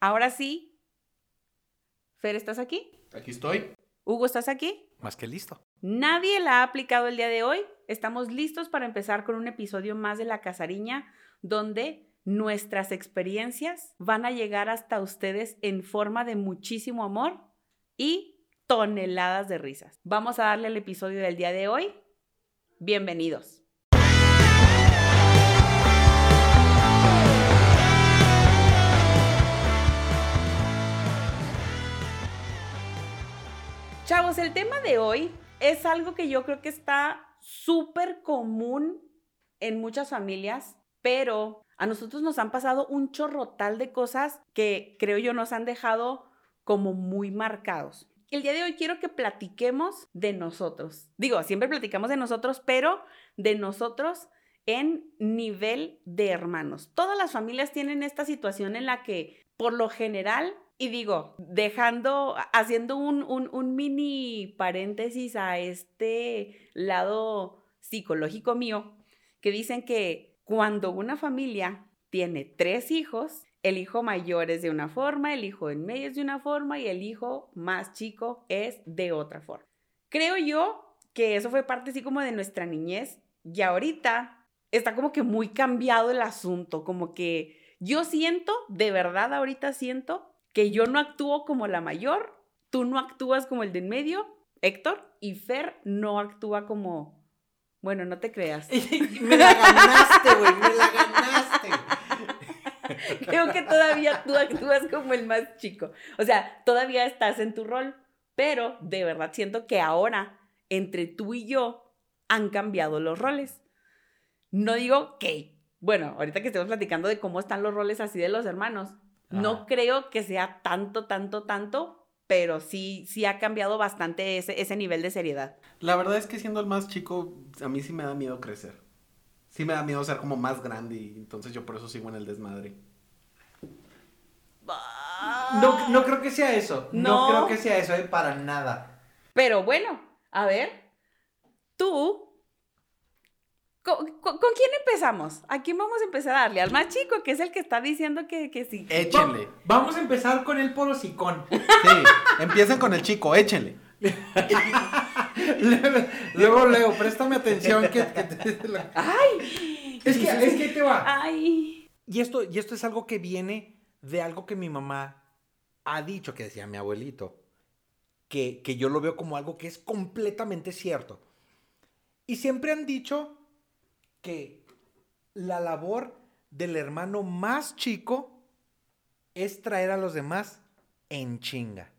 Ahora sí. Fer, ¿estás aquí? Aquí estoy. Hugo, ¿estás aquí? Más que listo. Nadie la ha aplicado el día de hoy. Estamos listos para empezar con un episodio más de La Casariña, donde nuestras experiencias van a llegar hasta ustedes en forma de muchísimo amor y toneladas de risas. Vamos a darle el episodio del día de hoy. Bienvenidos. Chavos, el tema de hoy es algo que yo creo que está súper común en muchas familias, pero a nosotros nos han pasado un chorrotal de cosas que creo yo nos han dejado como muy marcados. El día de hoy quiero que platiquemos de nosotros. Digo, siempre platicamos de nosotros, pero de nosotros en nivel de hermanos. Todas las familias tienen esta situación en la que, por lo general, y digo, dejando, haciendo un, un, mini paréntesis a este lado psicológico mío, que dicen que cuando una familia tiene tres hijos, el hijo mayor es de una forma, el hijo en medio es de una forma y el hijo más chico es de otra forma. Creo yo que eso fue parte así como de nuestra niñez y ahorita está como que muy cambiado el asunto, como que yo siento, de verdad ahorita siento que yo no actúo como la mayor, tú no actúas como el de en medio, Héctor, y Fer no actúa como... Bueno, no te creas. me la ganaste, güey, me la ganaste. Creo que todavía tú actúas como el más chico. O sea, todavía estás en tu rol, pero de verdad siento que ahora, entre tú y yo, han cambiado los roles. No digo que, bueno, ahorita que estemos platicando de cómo están los roles así de los hermanos, no creo que sea tanto, tanto, tanto, pero sí, sí ha cambiado bastante ese, ese nivel de seriedad. La verdad es que siendo el más chico, a mí sí me da miedo crecer. Sí me da miedo ser como más grande y entonces yo por eso sigo en el desmadre. No, no creo que sea eso. No, creo que sea eso, eh, para nada. Pero bueno, a ver, tú ¿Con, quién empezamos? ¿A quién vamos a empezar a darle? Al más chico, que es el que está diciendo que, que sí. Échenle. vamos a empezar con el porosicón. Sí, empiecen con el chico, échenle. luego, Leo, préstame atención que, ¡Ay! Es que, es que te va. ¡Ay! Y esto, y esto es algo que viene de algo que mi mamá ha dicho, que decía mi abuelito, que, que yo lo veo como algo que es completamente cierto. Y siempre han dicho que la labor del hermano más chico es traer a los demás en chinga.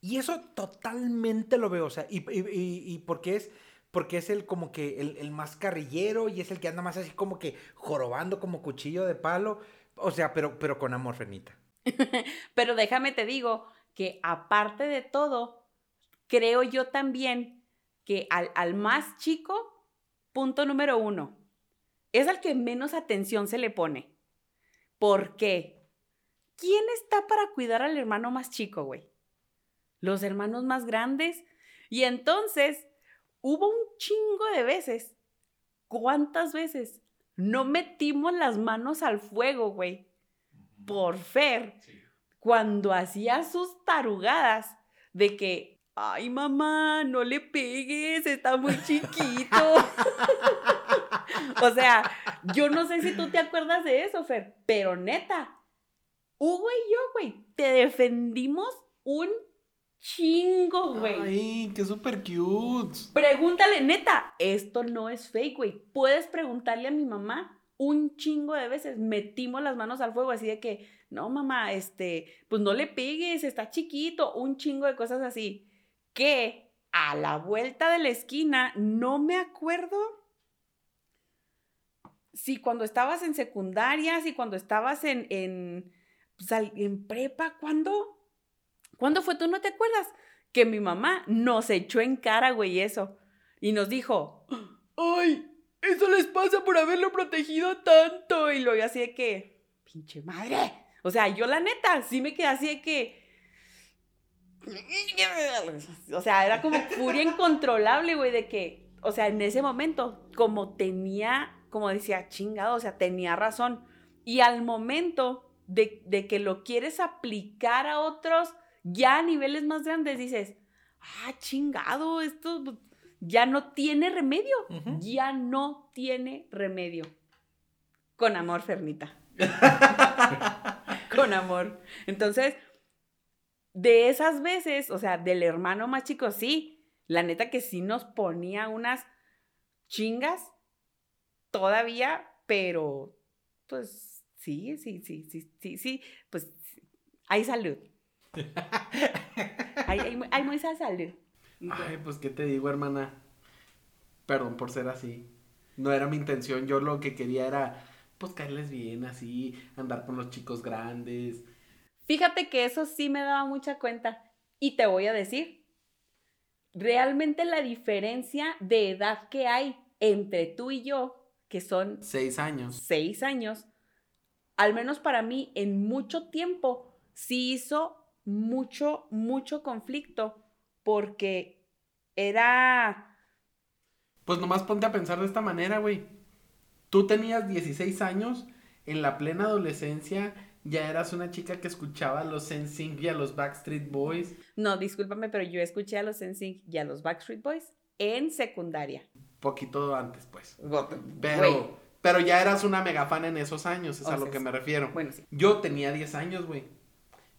Y eso totalmente lo veo, o sea, y, y, porque es porque es el como que el, más carrillero y es el que anda más así como que jorobando como cuchillo de palo, o sea, pero, pero con amor, Fenita. pero déjame te digo que aparte de todo, creo yo también que al, al más chico Punto número uno. Es al que menos atención se le pone. ¿Por qué? ¿Quién está para cuidar al hermano más chico, güey? Los hermanos más grandes. Y entonces, hubo un chingo de veces. ¿Cuántas veces? No metimos las manos al fuego, güey. Por Fer. Cuando hacía sus tarugadas de que ay mamá, no le pegues, está muy chiquito. o sea, yo no sé si tú te acuerdas de eso, Fer, pero neta, Hugo y yo, güey, te defendimos un chingo, güey. Ay, qué súper cute. Pregúntale, neta, esto no es fake, güey. Puedes preguntarle a mi mamá un chingo de veces. Metimos las manos al fuego así de que, no, mamá, este, pues no le pegues, está chiquito, un chingo de cosas así que a la vuelta de la esquina, no me acuerdo si cuando estabas en secundaria, si cuando estabas en, en, pues, en prepa, ¿cuándo? ¿Cuándo fue? ¿Tú no te acuerdas? Que mi mamá nos echó en cara, güey, eso. Y nos dijo, ¡ay! Eso les pasa por haberlo protegido tanto. Y lo vi así de que, pinche madre. O sea, yo la neta, sí me quedé así de que, o sea, era como furia incontrolable, güey, de que, o sea, en ese momento, como tenía, como decía, chingado, o sea, tenía razón. Y al momento de, de que lo quieres aplicar a otros ya a niveles más grandes, dices, ah, chingado, esto ya no tiene remedio, ya no tiene remedio. Con amor, Fernita. Con amor. Entonces, de esas veces, o sea, del hermano más chico, sí, la neta que sí nos ponía unas chingas todavía, pero pues sí, sí, sí, sí, sí, sí, pues hay salud. Hay, hay, hay mucha salud. Ay, pues qué te digo, hermana. Perdón por ser así. No era mi intención. Yo lo que quería era, pues, caerles bien, así, andar con los chicos grandes. Fíjate que eso sí me daba mucha cuenta. Y te voy a decir, realmente la diferencia de edad que hay entre tú y yo, que son Seis años. seis años, al menos para mí, en mucho tiempo, sí hizo mucho, mucho conflicto, porque era, Pues nomás ponte a pensar de esta manera, güey. Tú tenías 16 años, en la plena adolescencia, ya eras una chica que escuchaba a los NSYNC y a los Backstreet Boys. no, discúlpame, pero yo escuché a los NSYNC y a los Backstreet Boys en secundaria. Poquito antes, pues. Pero, pero ya eras una mega fan en esos años, es O a lo que me refiero. Bueno, sí. Yo tenía 10 años, güey.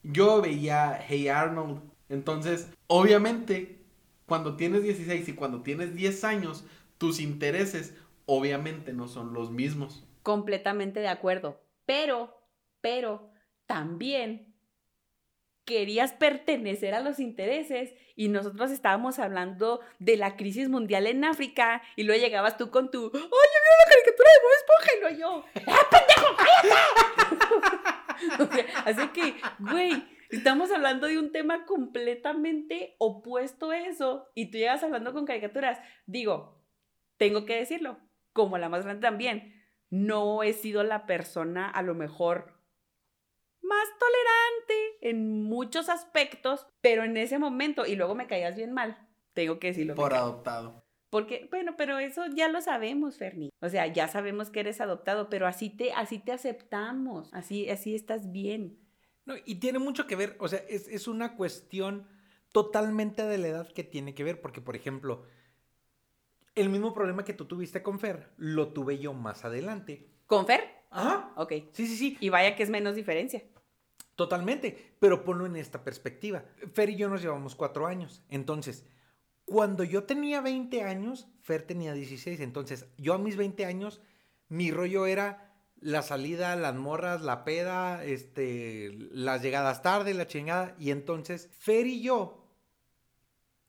Yo veía Hey Arnold. Entonces, obviamente, cuando tienes 16 y cuando tienes 10 años, tus intereses obviamente no son los mismos. Completamente de acuerdo. Pero, pero, también querías pertenecer a los intereses y nosotros estábamos hablando de la crisis mundial en África y luego llegabas tú con tu, ¡ay, ya vieron la caricatura de Bob Esponja! Y luego yo, ¡ah, pendejo, cállate! Así que, güey, estamos hablando de un tema completamente opuesto a eso y tú llegas hablando con caricaturas. Digo, tengo que decirlo, como la más grande también, no he sido la persona a lo mejor más tolerante en muchos aspectos, pero en ese momento, y luego me caías bien mal, tengo que decirlo. Por adoptado. Porque, bueno, pero eso ya lo sabemos, Ferni. O sea, ya sabemos que eres adoptado, pero así te, así te aceptamos, así, así estás bien. No, y tiene mucho que ver, o sea, es, es una cuestión totalmente de la edad que tiene que ver, porque, por ejemplo, el mismo problema que tú tuviste con Fer, lo tuve yo más adelante. ¿Con Fer? Ajá. Ok. Sí, sí, sí, Y vaya que es menos diferencia. Totalmente, pero ponlo en esta perspectiva. Fer y yo nos llevamos cuatro años, entonces, cuando yo tenía 20 años, Fer tenía 16, entonces, yo a mis 20 años, mi rollo era la salida, las morras, la peda, este, las llegadas tarde, la chingada. Y entonces, Fer y yo,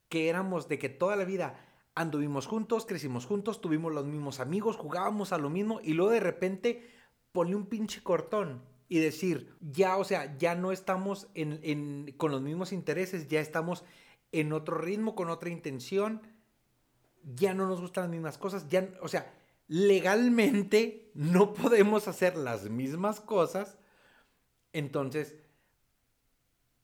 que éramos de que toda la vida anduvimos juntos, crecimos juntos, tuvimos los mismos amigos, jugábamos a lo mismo y luego de repente ponle un pinche cortón y decir, ya, o sea, ya no estamos en, en- con los mismos intereses, ya estamos en otro ritmo, con otra intención, ya no nos gustan las mismas cosas, ya, o sea, legalmente no podemos hacer las mismas cosas. Entonces,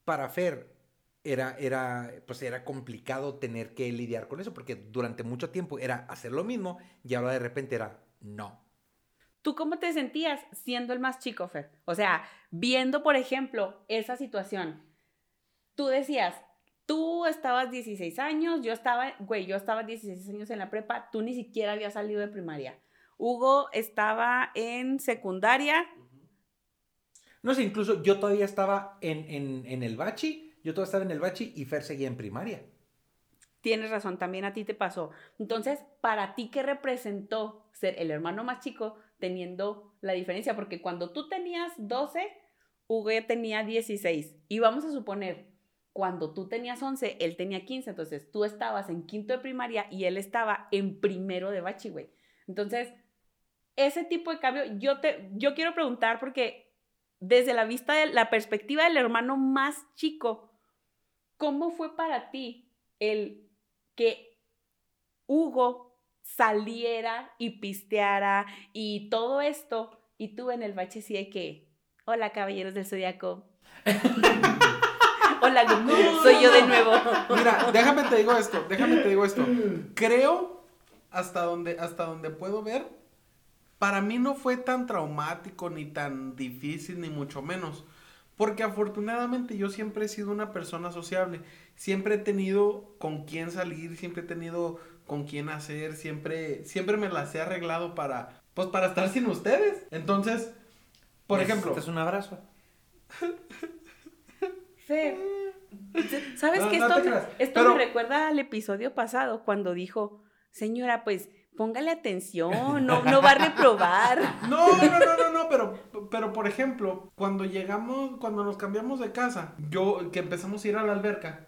para Fer era, era, pues era complicado tener que lidiar con eso, porque durante mucho tiempo era hacer lo mismo y ahora de repente era no. ¿Tú cómo te sentías siendo el más chico, Fer? O sea, viendo, por ejemplo, esa situación. Tú decías, tú estabas 16 años, yo estaba, güey, yo estaba 16 años en la prepa, tú ni siquiera habías salido de primaria. Hugo estaba en secundaria. No sé, incluso yo todavía estaba en, en, en el bachi, yo todavía estaba en el bachi y Fer seguía en primaria. Tienes razón, también a ti te pasó. Entonces, ¿para ti qué representó ser el hermano más chico teniendo la diferencia? Porque cuando tú tenías 12, Hugo tenía 16. Y vamos a suponer, cuando tú tenías 11, él tenía 15. Entonces, tú estabas en quinto de primaria y él estaba en primero de bachi, güey. Entonces, ese tipo de cambio, yo, te, yo quiero preguntar porque desde la vista de la perspectiva del hermano más chico, ¿cómo fue para ti el que Hugo saliera y pisteara y todo esto y tú en el bache sí de que, hola caballeros del zodiaco. hola Goku, No, soy no, yo de nuevo. Mira, déjame te digo esto, déjame te digo esto. Creo hasta donde hasta donde puedo ver para mí no fue tan traumático ni tan difícil ni mucho menos. Porque afortunadamente yo siempre he sido una persona sociable. Siempre he tenido con quién salir, siempre he tenido con quién hacer, siempre, siempre me las he arreglado para, pues para estar sin ustedes. Entonces, por ejemplo. es un abrazo? Fer, ¿sabes No, no Esto, me- esto pero- me recuerda al episodio pasado cuando dijo, señora, pues póngale atención, no, no va a reprobar. No, no, no, no, no, pero, pero por ejemplo, cuando llegamos, cuando nos cambiamos de casa, yo, que empezamos a ir a la alberca,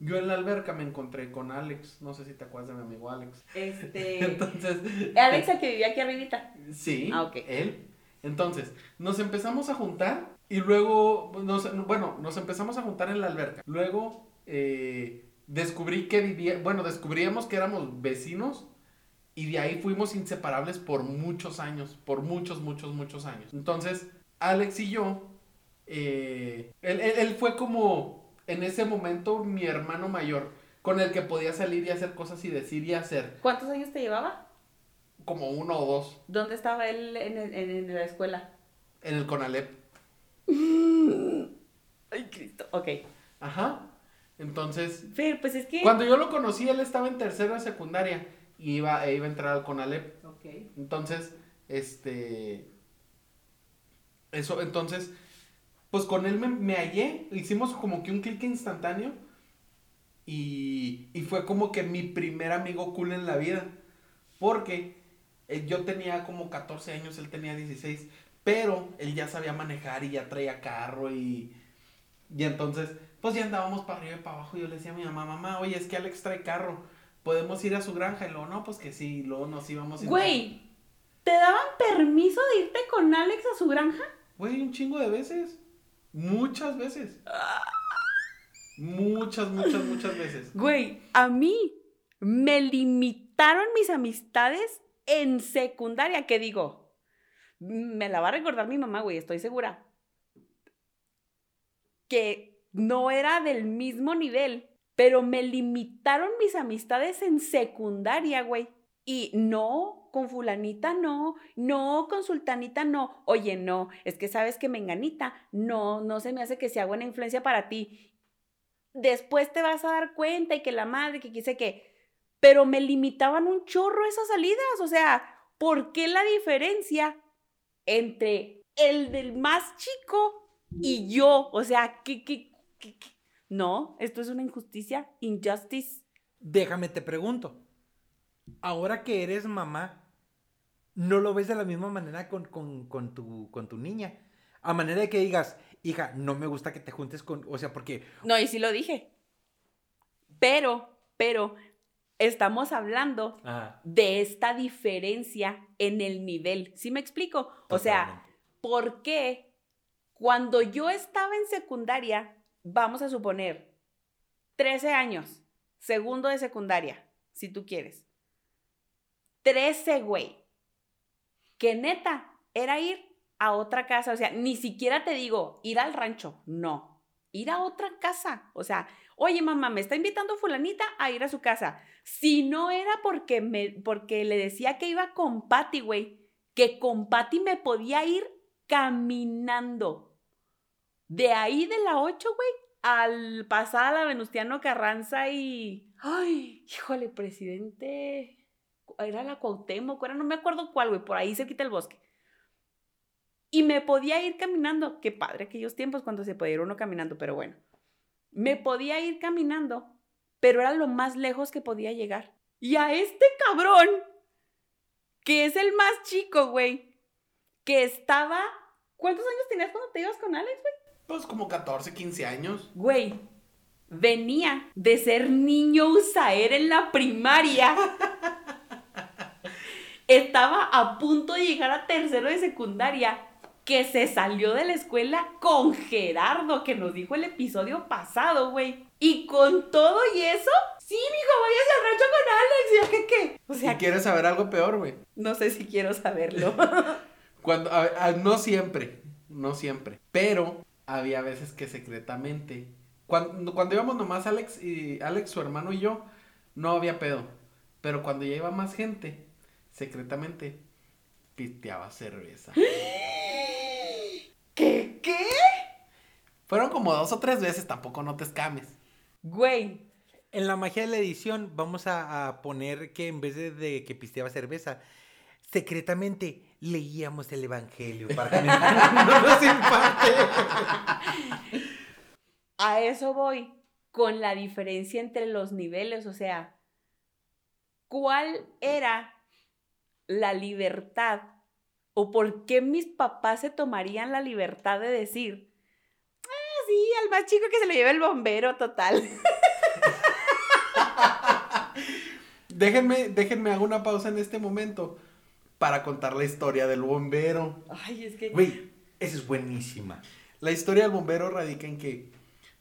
yo en la alberca me encontré con Alex, no sé si te acuerdas de mi amigo Alex. Este, Entonces, Alex, el que vivía aquí arribita. sí, Ah, ok. él. Entonces, nos empezamos a juntar y luego, nos, bueno, nos empezamos a juntar en la alberca. Luego, eh, descubrí que vivía, bueno, descubríamos que éramos vecinos y de ahí fuimos inseparables por muchos años, por muchos, muchos, muchos años. Entonces, Alex y yo, eh, él, él- él fue como en ese momento mi hermano mayor, con el que podía salir y hacer cosas y decir y hacer, ¿Cuántos años te llevaba? como uno o dos, ¿Dónde estaba él en, en- en la escuela? en el Conalep. Ay, Cristo. Ok. Ajá. Entonces, pues es que... cuando yo lo conocí, él estaba en tercero de secundaria y iba, e iba a entrar al Conalep. Ok. Entonces, este. Eso, entonces, pues con él me, me hallé, hicimos como que un clic instantáneo y, y fue como que mi primer amigo cool en la vida. Porque eh, yo tenía como 14 años, él tenía 16, pero él ya sabía manejar y ya traía carro y, y entonces, pues ya andábamos para arriba y para abajo. y Yo le decía a mi mamá, mamá, oye, es que Alex trae carro, podemos ir a su granja. Y luego, no, pues que sí, y luego nos íbamos. y- Güey, ¿te daban permiso de irte con Alex a su granja? Güey, un chingo de veces. Muchas veces. Muchas, muchas, muchas veces. Güey, a mí me limitaron mis amistades en secundaria, que digo, me la va a recordar mi mamá, güey, estoy segura. Que no era del mismo nivel, pero me limitaron mis amistades en secundaria, güey. Y no, con fulanita no, no, con sultanita no. Oye, no, es que sabes que menganita, no, no se me hace que sea buena influencia para ti después te vas a dar cuenta y que la madre, que quise que, pero me limitaban un chorro esas salidas, o sea, ¿por qué la diferencia entre el del más chico y yo? O sea, ¿qué, qué, qué, qué? No, esto es una injusticia, injustice. Déjame te pregunto. Ahora que eres mamá, ¿no lo ves de la misma manera con, con- con tu, con tu niña? A manera de que digas, hija, no me gusta que te juntes con... O sea, porque... No, y sí lo dije. Pero, pero, estamos hablando de esta diferencia en el nivel. ¿Sí me explico? O sea, ¿por qué cuando yo estaba en secundaria, vamos a suponer, 13 años, segundo de secundaria, si tú quieres, 13, güey, que neta era ir a otra casa, o sea, ni siquiera te digo ir al rancho, no, ir a otra casa, o sea, oye mamá, me está invitando fulanita a ir a su casa. Si no era porque, me, porque le decía que iba con Patty, güey, que con Patty me podía ir caminando. De ahí de la 8, güey, al pasar a la Venustiano Carranza y... Ay, híjole, presidente... Era la Cuauhtémoc, era, no me acuerdo cuál, güey, por ahí se quita el bosque. Y me podía ir caminando. Qué padre aquellos tiempos cuando se podía ir uno caminando, pero bueno. Me podía ir caminando, pero era lo más lejos que podía llegar. Y a este cabrón, que es el más chico, güey, que estaba... ¿Cuántos años tenías cuando te ibas con Alex, güey? Pues como 14, 15 años. Güey, venía de ser niño usaer en la primaria. Estaba a punto de llegar a tercero de secundaria, que se salió de la escuela con Gerardo, que nos dijo el episodio pasado, güey. Y con todo y eso, sí, mijo, vayas al rancho con Alex. ¿Y yo qué qué? O sea, quieres saber algo peor, güey. no sé si quiero saberlo. Cuando, a- a- no siempre, no siempre. Pero había veces que secretamente. Cuando, cuando íbamos nomás Alex y Alex, su hermano y yo, no había pedo. Pero cuando ya iba más gente, secretamente, pisteaba cerveza. ¿Qué? ¿Qué? Fueron como dos o tres veces, tampoco no te escames. Güey. En la magia de la edición vamos a, a poner que en vez de, de que pisteaba cerveza, secretamente leíamos el evangelio para que no nos impacte. A eso voy con la diferencia entre los niveles, o sea, ¿cuál era la libertad o por qué mis papás se tomarían la libertad de decir, ah, sí, al más chico que se lo lleve el bombero total? Déjenme, déjenme hago una pausa en este momento para contar la historia del bombero. Ay, es que... Güey, esa es buenísima. La historia del bombero radica en que,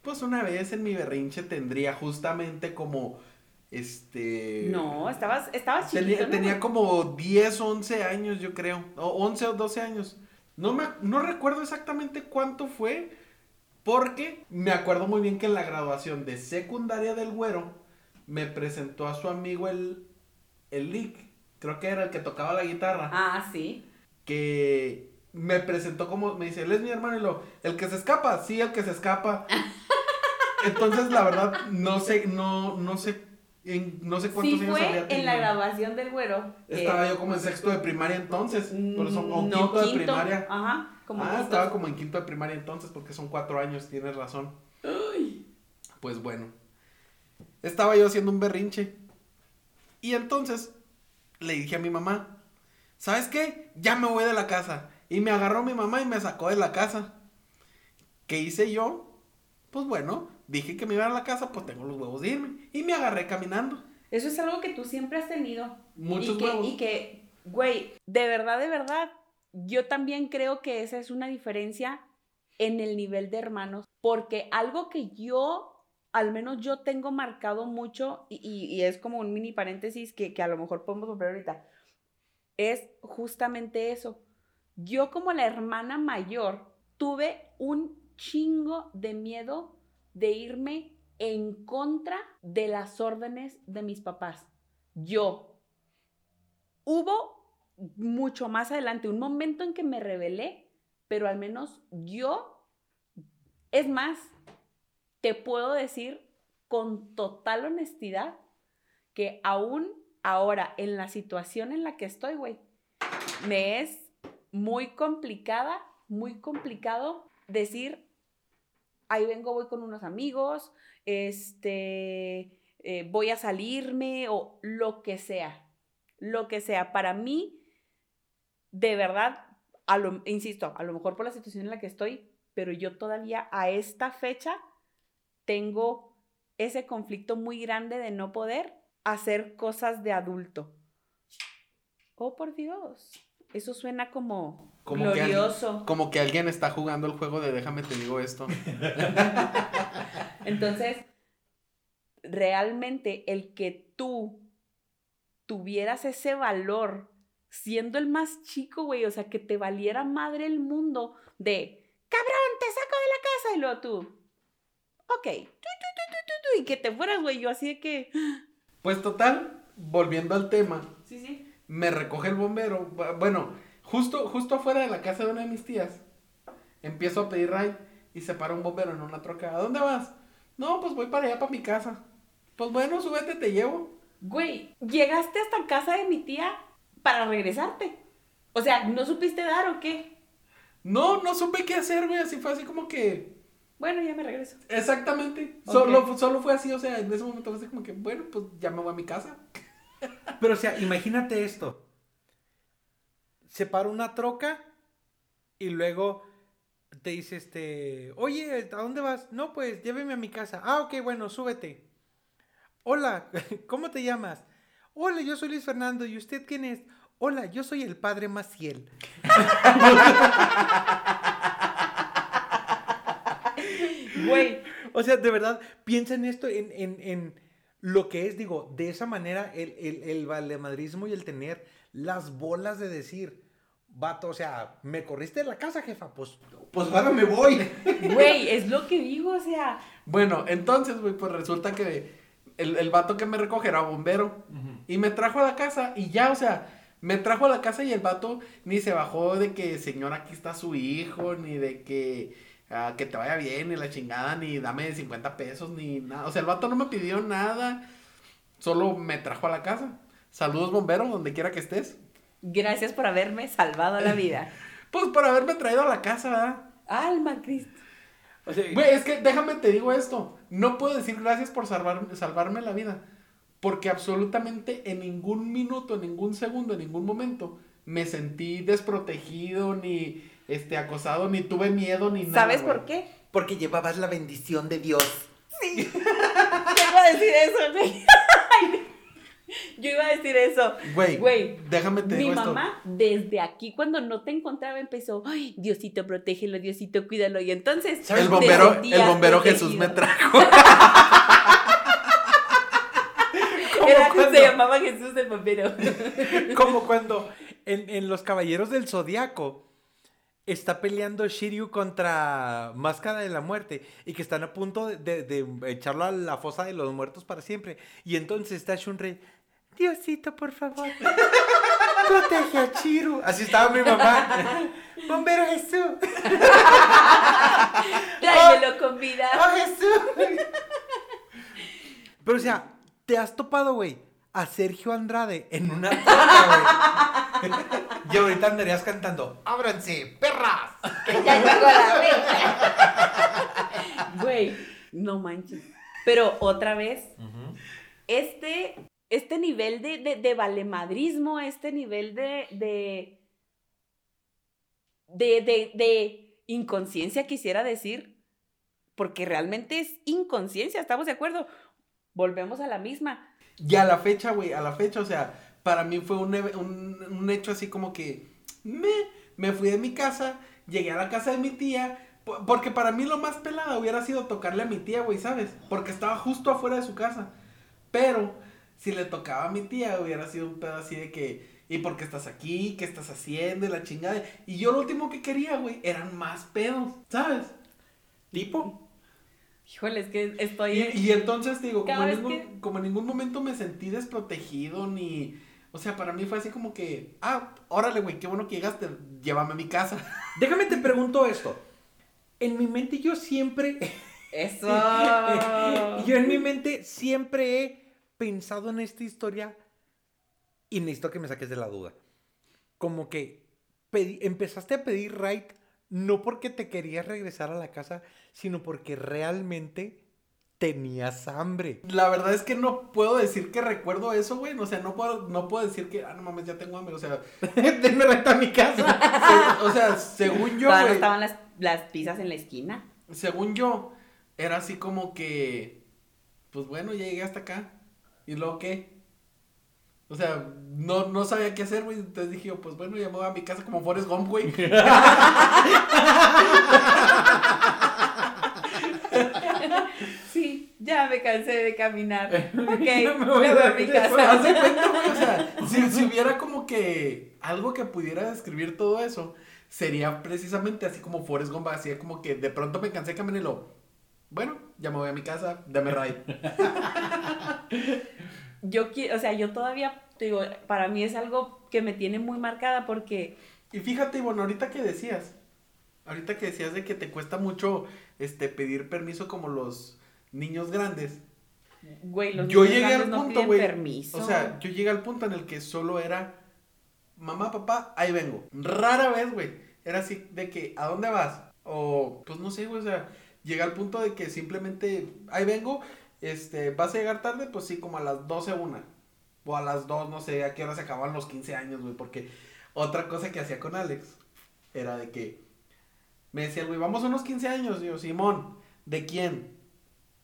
pues una vez en mi berrinche tendría justamente como, este... No, estabas, estabas chiquito, Tenía, ¿no? tenía como 10, 11 años, yo creo. O 11 o 12 años. No, me, no recuerdo exactamente cuánto fue. Porque me acuerdo muy bien que en la graduación de secundaria del güero me presentó a su amigo el, el Lick. Creo que era el que tocaba la guitarra. Ah, sí. Que me presentó como, me dice, él es mi hermano y lo, el que se escapa, sí, el que se escapa. Entonces, la verdad, no sé, no, no sé, en- no sé cuántos Sí años fue habría en la grabación del güero. Estaba yo como en sexto de primaria entonces, por eso, o Mm, no, quinto, de primaria. Ajá, como ah, quinto. estaba como en quinto de primaria entonces, porque son cuatro años, tienes razón. Pues bueno, estaba yo haciendo un berrinche. Y entonces le dije a mi mamá, ¿sabes qué? Ya me voy de la casa. Y me agarró mi mamá y me sacó de la casa. ¿Qué hice yo? Pues bueno, dije que me iba a la casa, pues tengo los huevos de irme. Y me agarré caminando. Eso es algo que tú siempre has tenido. Muchos y que, huevos. Y que, güey, de verdad, de verdad, yo también creo que esa es una diferencia en el nivel de hermanos, porque algo que yo, al menos yo tengo marcado mucho, y, y- y es como un mini paréntesis que, que a lo mejor podemos volver ahorita, es justamente eso. Yo como la hermana mayor tuve un chingo de miedo de irme en contra de las órdenes de mis papás. Yo. Hubo mucho más adelante un momento en que me rebelé, pero al menos yo, es más, te puedo decir con total honestidad que aún ahora en la situación en la que estoy, güey, me es muy complicada, muy complicado decir, ahí vengo, voy con unos amigos, este, eh, voy a salirme o lo que sea, lo que sea. Para mí, de verdad, a lo, insisto, a lo mejor por la situación en la que estoy, pero yo todavía a esta fecha tengo ese conflicto muy grande de no poder hacer cosas de adulto. Oh, por Dios. Eso suena como, Como que, glorioso. alguien, como que alguien está jugando el juego de déjame te digo esto. Entonces, realmente el que tú tuvieras ese valor siendo el más chico, güey, o sea, que te valiera madre el mundo de, cabrón, te saco de la casa y luego tú, ok, y que te fueras, güey, yo así de que, Pues total, volviendo al tema, sí, sí, me recoge el bombero. bu- Bueno, justo, justo afuera de la casa de una de mis tías, empiezo a pedir ride y se para un bombero en una troca. ¿A dónde vas? No, pues voy para allá, para mi casa. Pues bueno, súbete, te llevo. güey, llegaste hasta casa de mi tía para regresarte. O sea, ¿no supiste dar o qué? No, no supe qué hacer, güey. Así fue así como que. Bueno, ya me regreso. Exactamente. Solo, solo fue así, o sea, en ese momento fue así como que, bueno, pues ya me voy a mi casa. Pero, o sea, imagínate esto. Se para una troca y luego te dice este, oye, ¿a dónde vas? No, pues lléveme a mi casa. Ah, ok, bueno, súbete. Hola, ¿cómo te llamas? Hola, yo soy Luis Fernando. ¿Y usted quién es? Hola, yo soy el padre Maciel. Güey, O sea, de verdad, piensa en esto, en, en, en lo que es, digo, de esa manera, el, el, el valemadrismo y el tener las bolas de decir, vato, o sea, me corriste de la casa, jefa, pues, pues ahora me voy. güey, es lo que digo, o sea, Bueno, entonces, güey, pues resulta que el, el vato que me recoge era bombero. Y me trajo a la casa y ya, o sea, Me trajo a la casa y el vato ni se bajó de que, señor, aquí está su hijo, ni de que, ah, que te vaya bien, ni la chingada, ni dame 50 pesos, ni nada. O sea, el vato no me pidió nada, solo me trajo a la casa. Saludos, bombero, donde quiera que estés. Gracias por haberme salvado la vida. Pues por haberme traído a la casa, ¿verdad? Alma, Cristo. O sea, Güey, es que déjame te digo esto. No puedo decir gracias por salvar- salvarme la vida. Porque absolutamente en ningún minuto, en ningún segundo, en ningún momento me sentí desprotegido, ni este, acosado, ni tuve miedo, ni nada. ¿Sabes por qué? porque llevabas la bendición de Dios. Yo iba a decir eso, güey. Yo iba a decir eso. Güey, Güey, déjame te Mi digo esto. mamá, desde aquí, cuando no te encontraba, empezó, ay, Diosito, protégelo, Diosito, cuídalo. Y entonces, El bombero, el bombero protegido. Jesús me trajo. Era, cuando- se llamaba Jesús el bombero. Como cuando en, en Los Caballeros del Zodiaco está peleando Shiryu contra Máscara de la Muerte y que están a punto de, de- de echarlo a la fosa de los muertos para siempre. Y entonces está Shunrei, Diosito, por favor, protege a Chiru. Así estaba mi mamá. Bombero Jesús. Tráemelo con vida. ¡Oh, Jesús! Pero, o sea, ¿te has topado, güey, a Sergio Andrade en una torta, güey? Y ahorita andarías cantando, ¡ábranse, perras! Que ya llegó la fecha. Güey, no manches. Pero otra vez, este, este nivel de, de, de valemadrismo, este nivel de, de, de, de, de inconsciencia, quisiera decir, porque realmente es inconsciencia, ¿estamos de acuerdo? Volvemos a la misma. Y a la fecha, güey, a la fecha, o sea, para mí fue un, un, un hecho así como que me, me fui de mi casa, llegué a la casa de mi tía, po- porque para mí lo más pelada hubiera sido tocarle a mi tía, güey, ¿sabes? Porque estaba justo afuera de su casa. Pero si le tocaba a mi tía, hubiera sido un pedo así de que, ¿y por qué estás aquí? ¿Qué estás haciendo? Y la chingada. Y yo lo último que quería, güey, eran más pedos, ¿sabes? ¿Tipo? Híjole, es que estoy... Y, y entonces digo, como en, ningún, como en ningún momento me sentí desprotegido ni... O sea, para mí fue así como que, ah, órale, güey, qué bueno que llegaste, llévame a mi casa. Déjame te pregunto esto. En mi mente yo siempre... Eso. yo en mi mente siempre he pensado en esta historia y necesito que me saques de la duda. Como que pedi- empezaste a pedir right no porque te querías regresar a la casa, sino porque realmente tenías hambre. La verdad es que no puedo decir que recuerdo eso, güey. O sea, no puedo, no puedo decir que, ah, no mames, ya tengo hambre. O sea, Denme renta a mi casa. o sea, según yo, güey, estaban las, las pizzas en la esquina. según yo, era así como que, pues bueno, ya llegué hasta acá. ¿Y luego qué? O sea, no, no sabía qué hacer, güey. Entonces dije, yo, pues bueno, ya me voy a mi casa como Forrest Gump, güey. Sí, ya me cansé de caminar. Ok, Ya me me voy voy a de mi casa. cuenta, güey, o sea, si, si hubiera como que algo que pudiera describir todo eso, sería precisamente así como Forrest Gump, así como que de pronto me cansé de caminar y lo, bueno, ya me voy a mi casa, dame ride. Yo quiero, o sea, yo todavía, te digo, para mí es algo que me tiene muy marcada porque, Y fíjate, bueno, ahorita que decías, ahorita que decías de que te cuesta mucho este pedir permiso como los niños grandes. güey, los yo niños llegué grandes al no punto, piden güey. permiso. O sea, yo llegué al punto en el que solo era mamá, papá, ahí vengo. Rara vez, güey. Era así de que, ¿a dónde vas? O, pues no sé, güey, o sea, llegué al punto de que simplemente, ahí vengo, este, ¿vas a llegar tarde? Pues sí, como a las 12, una. O a las 2, no sé, a qué hora se acaban los 15 años, güey, porque otra cosa que hacía con Alex era de que me decía, güey, vamos a unos 15 años. Y yo, Simón, ¿de quién?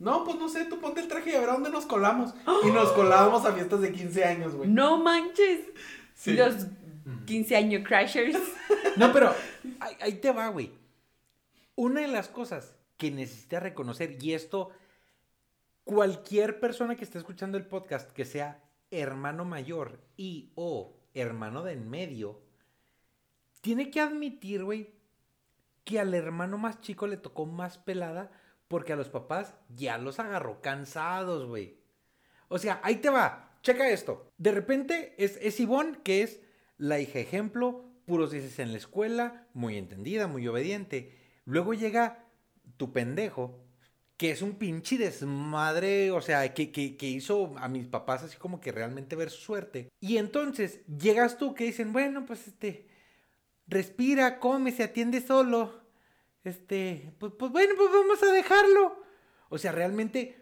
No, pues no sé, tú ponte el traje y a ver a dónde nos colamos. Y nos colábamos a fiestas de 15 años, güey. no manches. Sí. Los 15 años crashers. No, pero ahí, ahí te va, güey. Una de las cosas que necesitas reconocer, y esto cualquier persona que esté escuchando el podcast, que sea hermano mayor y o hermano de en medio, tiene que admitir, güey, que al hermano más chico le tocó más pelada porque a los papás ya los agarró cansados, güey. O sea, ahí te va. Checa esto. De repente es, es Ivonne, que es la hija ejemplo, puros dices en la escuela, muy entendida, muy obediente. Luego llega tu pendejo, que es un pinche desmadre, o sea, que, que, que, hizo a mis papás así como que realmente ver su suerte. Y entonces llegas tú que dicen, bueno, pues este, respira, come, se atiende solo. Este, pues, pues bueno, pues vamos a dejarlo. O sea, realmente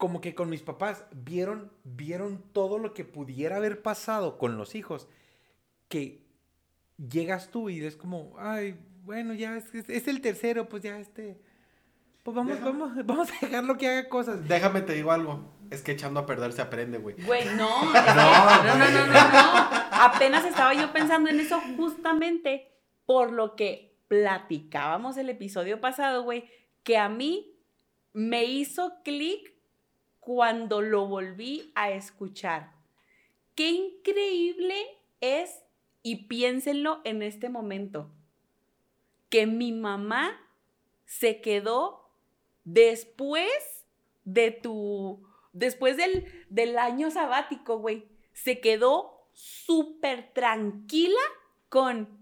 como que con mis papás vieron, vieron todo lo que pudiera haber pasado con los hijos, que llegas tú y es como, ay, bueno, ya es, es, el tercero, pues ya este, pues vamos, vamos, vamos a dejarlo que haga cosas. Déjame te digo algo, es que echando a perder se aprende, güey. Güey, no, no, no, no, no, no, apenas estaba yo pensando en eso justamente por lo que platicábamos el episodio pasado, güey, que a mí me hizo clic cuando lo volví a escuchar. Qué increíble es, y piénsenlo en este momento, que mi mamá se quedó después de tu, después del, del año sabático, güey, se quedó súper tranquila con,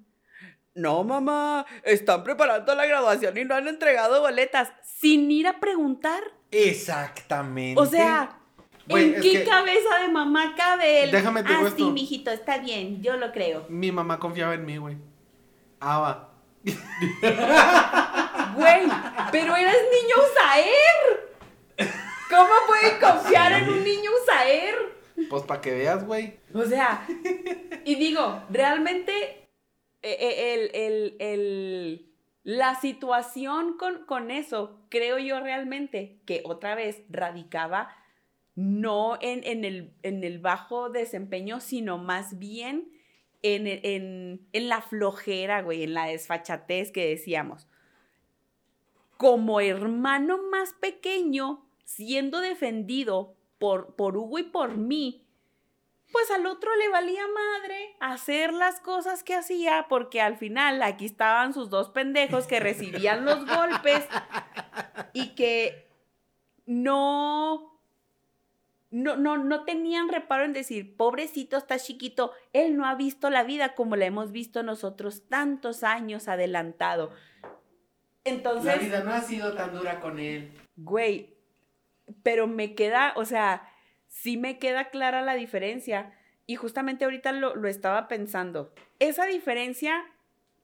no mamá, están preparando la graduación y no han entregado boletas, sin ir a preguntar Exactamente. O sea, ¿en qué cabeza de mamá cabe el? Déjame te ah, sí, mijito, está bien, yo lo creo. Mi mamá confiaba en mí, güey. Ava. Güey, pero eres niño Usaer. ¿Cómo puede confiar en un niño Usaer? Pues para que veas, güey. O sea, y digo, realmente el, el, el la situación con, eso, creo yo realmente que otra vez radicaba no en, el, en el, bajo desempeño, sino más bien en, la flojera, güey, en la desfachatez que decíamos. Como hermano más pequeño, siendo defendido por, por Hugo y por mí, pues al otro le valía madre hacer las cosas que hacía porque al final aquí estaban sus dos pendejos que recibían los golpes y que no no, no, no tenían reparo en decir, pobrecito, está chiquito, él no ha visto la vida como la hemos visto nosotros tantos años adelantado. Entonces... La vida no ha sido tan dura con él. Güey, pero me queda, o sea, sí me queda clara la diferencia. Y justamente ahorita lo, estaba pensando. Esa diferencia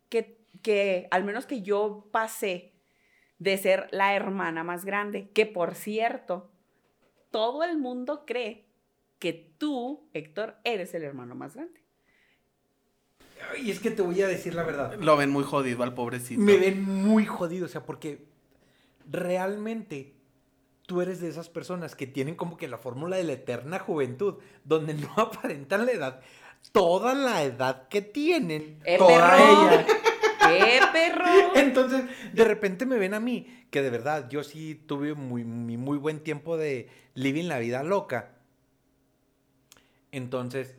que, que al menos que yo pasé de ser la hermana más grande, que por cierto, todo el mundo cree que tú, Héctor, eres el hermano más grande. Y es que te voy a decir la verdad. Lo ven muy jodido al pobrecito. Me ven muy jodido, o sea, porque realmente tú eres de esas personas que tienen como que la fórmula de la eterna juventud, donde no aparentan la edad, toda la edad que tienen, ¡Eh, toda ella. ¡Eh, perro! Entonces, de repente me ven a mí, que de verdad, yo sí tuve muy, muy buen tiempo de living la vida loca. Entonces,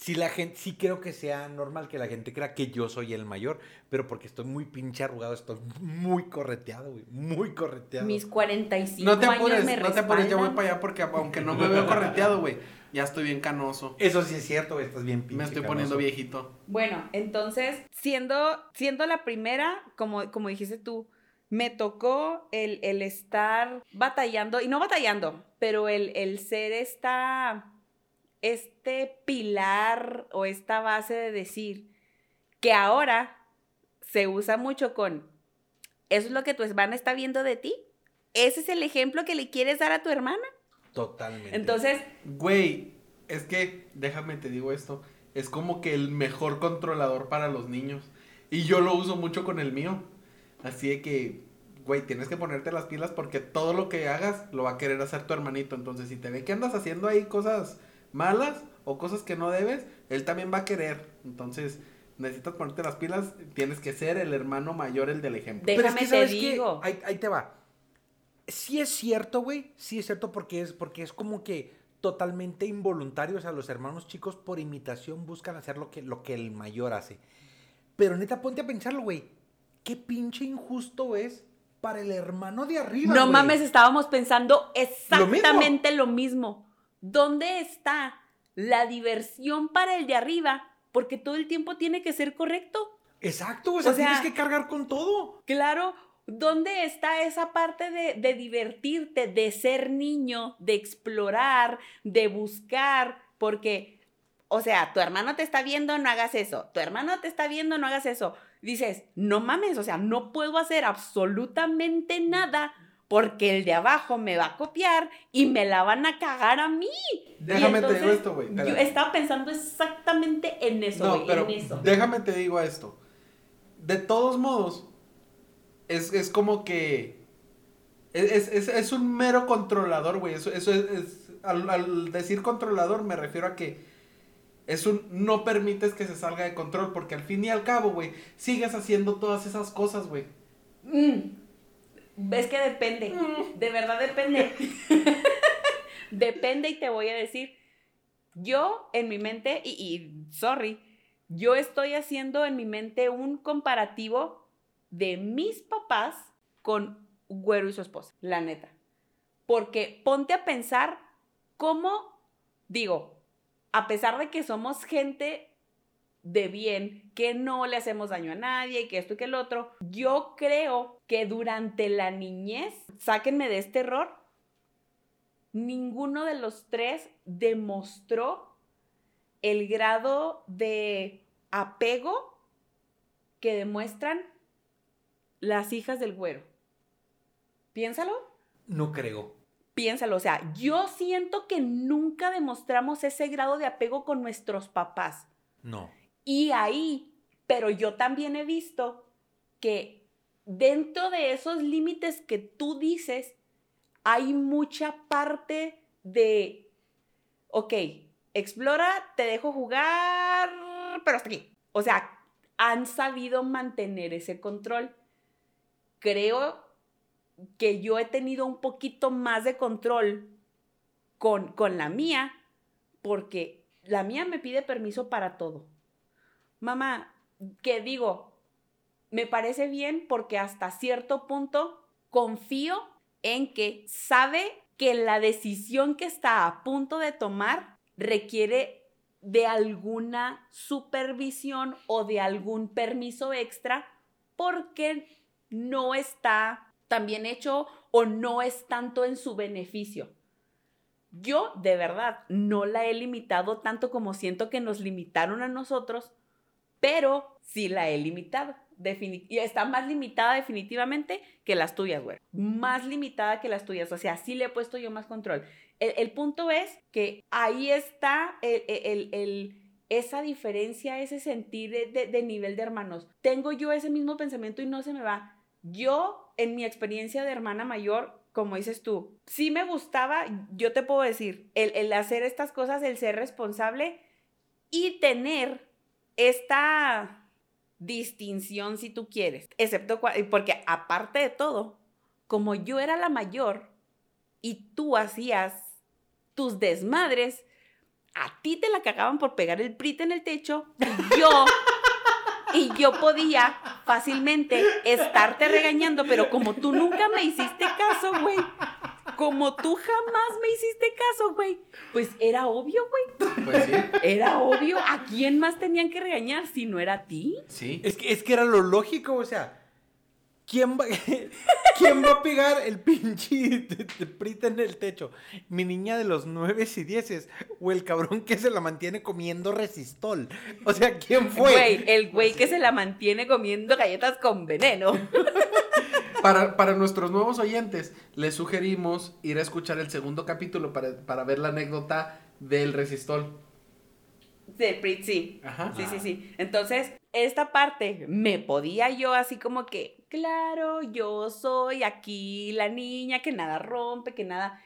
sí, la gente, sí creo que sea normal que la gente crea que yo soy el mayor, pero porque estoy muy pinche arrugado, estoy muy correteado, güey, muy correteado. Mis 45 no te apures, años me No te apures, yo voy para allá porque aunque no me veo correteado, güey, ya estoy bien canoso. Eso sí es cierto, güey, estás bien pinche Me estoy poniendo viejito. Bueno, entonces, siendo, siendo la primera, como, como dijiste tú, me tocó el, el estar batallando, y no batallando, pero el, el ser esta este pilar o esta base de decir que ahora se usa mucho con, eso es lo que tu hermana está viendo de ti, ese es el ejemplo que le quieres dar a tu hermana. Totalmente. Entonces, güey, es que, déjame te digo esto, es como que el mejor controlador para los niños. Y yo lo uso mucho con el mío. Así de que, güey, tienes que ponerte las pilas porque todo lo que hagas lo va a querer hacer tu hermanito. Entonces, si te ve que andas haciendo ahí cosas malas o cosas que no debes, él también va a querer. Entonces, necesitas ponerte las pilas, tienes que ser el hermano mayor, el del ejemplo. Déjame te digo. Ahí, ahí, te va. Sí es cierto, güey. Sí es cierto porque es, porque es como que totalmente involuntario. O sea, los hermanos chicos por imitación buscan hacer lo que, lo que el mayor hace. Pero neta, ponte a pensarlo, güey. Qué pinche injusto es para el hermano de arriba. No mames, estábamos pensando exactamente lo mismo. ¿Dónde está la diversión para el de arriba porque todo el tiempo tiene que ser correcto. Exacto, o sea, O sea- tienes que cargar con todo. Claro, ¿dónde está esa parte de, de divertirte, de ser niño, de explorar, de buscar? Porque, o sea, tu hermano te está viendo, no hagas eso. Tu hermano te está viendo, no hagas eso. Dices, no mames, o sea, no puedo hacer absolutamente nada porque el de abajo me va a copiar y me la van a cagar a mí. Déjame te digo esto, güey. Yo estaba pensando exactamente en eso, No, pero en eso. déjame te digo esto. De todos modos, es, es como que. Es, es- es- es un mero controlador, güey. Eso, eso es. es- al, al decir controlador, me refiero a que. Es un. No permites que se salga de control. Porque al fin y al cabo, güey. Sigues haciendo todas esas cosas, güey. Mm. Es que depende. De verdad depende. depende y te voy a decir. Yo en mi mente, y, y sorry, yo estoy haciendo en mi mente un comparativo de mis papás con Güero y su esposa, la neta. Porque ponte a pensar cómo, digo, a pesar de que somos gente de bien, que no le hacemos daño a nadie, que esto y que el otro. Yo creo que durante la niñez, sáquenme de este error, ninguno de los tres demostró el grado de apego que demuestran las hijas del güero. Piénsalo No creo. piénsalo, o sea, yo siento que nunca demostramos ese grado de apego con nuestros papás. No. Y ahí, pero yo también he visto que dentro de esos límites que tú dices, hay mucha parte de, ok, explora, te dejo jugar, pero hasta aquí. O sea, han sabido mantener ese control. Creo que yo he tenido un poquito más de control con, con la mía, porque la mía me pide permiso para todo. Mamá, que digo, me parece bien porque hasta cierto punto confío en que sabe que la decisión que está a punto de tomar requiere de alguna supervisión o de algún permiso extra porque no está tan bien hecho o no es tanto en su beneficio. Yo, de verdad, no la he limitado tanto como siento que nos limitaron a nosotros, pero sí la he limitado. Y está más limitada definitivamente que las tuyas, güey. Más limitada que las tuyas. O sea, sí le he puesto yo más control. El, el punto es que ahí está el- el- el- esa diferencia, ese sentir de, de- de nivel de hermanos. Tengo yo ese mismo pensamiento y no se me va. Yo, en mi experiencia de hermana mayor, como dices tú, sí me gustaba, yo te puedo decir, el, el hacer estas cosas, el ser responsable y tener esta distinción, si tú quieres, excepto porque aparte de todo, como yo era la mayor y tú hacías tus desmadres, a ti te la cagaban por pegar el prit en el techo y yo y yo podía fácilmente estarte regañando, pero como tú nunca me hiciste caso, güey, como tú jamás me hiciste caso, güey, pues era obvio, güey, Pues sí. era obvio. ¿A quién más tenían que regañar si no era a ti? Sí. Es que, es que era lo lógico, o sea. ¿Quién va, ¿quién va a pegar el pinche de- de prita en el techo? ¿Mi niña de los nueve y dieces? ¿O el cabrón que se la mantiene comiendo resistol? O sea, ¿quién fue? Güey, el güey que se la mantiene comiendo galletas con veneno. Para, para nuestros nuevos oyentes, les sugerimos ir a escuchar el segundo capítulo para, para ver la anécdota del resistol. De Prit, sí. Ajá. Sí, sí, sí. Entonces, esta parte me podía yo así como que, claro, yo soy aquí la niña que nada rompe, que nada...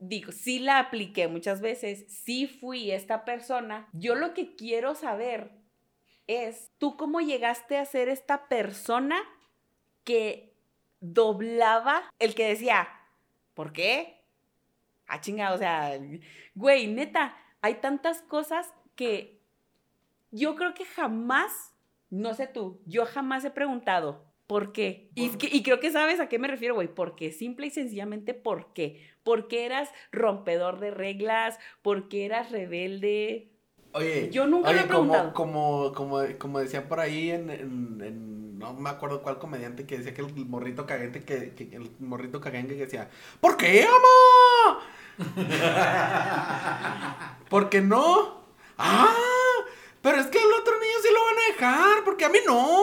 Digo, sí la apliqué muchas veces, sí fui esta persona. Yo lo que quiero saber es, ¿tú cómo llegaste a ser esta persona que doblaba el que decía, ¿por qué? Ah, chinga, o sea, güey, neta, hay tantas cosas que yo creo que jamás, no sé tú, yo jamás he preguntado por qué. Y, ¿Por que- y creo que sabes a qué me refiero, güey. ¿Por qué? Simple y sencillamente, ¿por qué? Porque eras rompedor de reglas, porque eras rebelde. Oye, Yo nunca lo he preguntado. Como, como, como, como decían por ahí en, en, en- no me acuerdo cuál comediante que decía que el morrito cagante que, que el morrito cagante que decía, ¿por qué, mamá? ¿Por qué no? Ah, pero es que el otro niño sí lo van a dejar, porque a mí no.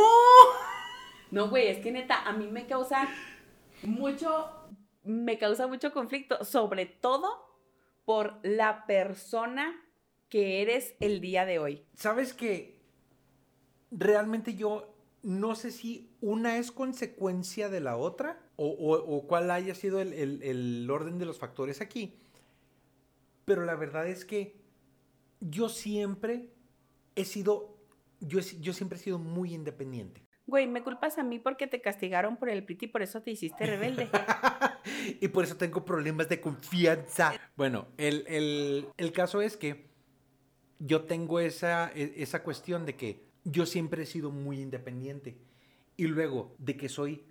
No, güey, es que neta, a mí me causa mucho, me causa mucho conflicto, sobre todo por la persona que eres el día de hoy. ¿Sabes que realmente yo no sé si una es consecuencia de la otra o, o- o cuál haya sido el, el- el orden de los factores aquí? Pero la verdad es que yo siempre he sido, yo, yo siempre he sido muy independiente. Güey, me culpas a mí porque te castigaron por el priti y por eso te hiciste rebelde. y por eso tengo problemas de confianza. Bueno, el, el- el caso es que yo tengo esa, e- esa cuestión de que yo siempre he sido muy independiente. Y luego de que soy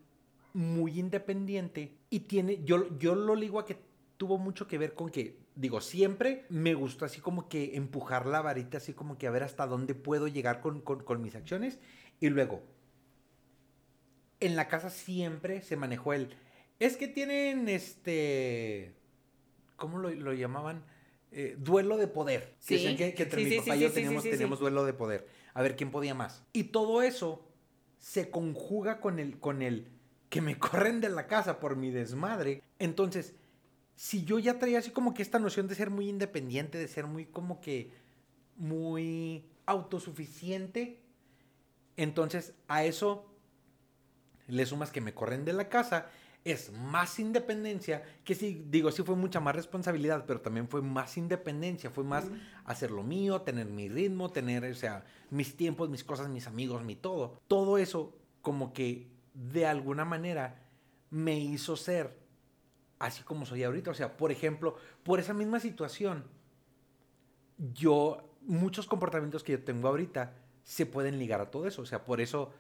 muy independiente y tiene, yo, yo lo ligo a que tuvo mucho que ver con que, digo, siempre me gustó así como que empujar la varita, así como que a ver hasta dónde puedo llegar con, con- con mis acciones. Y luego, en la casa siempre se manejó el, es que tienen este, ¿cómo lo, lo llamaban? Eh, duelo de poder. Sí, Decían que, que entre sí, mi sí, papá sí, y yo sí, sí, teníamos, teníamos duelo de poder. A ver quién podía más. Y todo eso se conjuga con el, con el que me corren de la casa por mi desmadre. Entonces, si yo ya traía así como que esta noción de ser muy independiente, de ser muy como que muy autosuficiente, entonces a eso le sumas que me corren de la casa, es más independencia, que sí, digo, sí fue mucha más responsabilidad, pero también fue más independencia, fue más hacer lo mío, tener mi ritmo, tener, o sea, mis tiempos, mis cosas, mis amigos, mi todo. Todo eso como que de alguna manera me hizo ser así como soy ahorita. O sea, por ejemplo, por esa misma situación, yo, muchos comportamientos que yo tengo ahorita se pueden ligar a todo eso. O sea, por eso,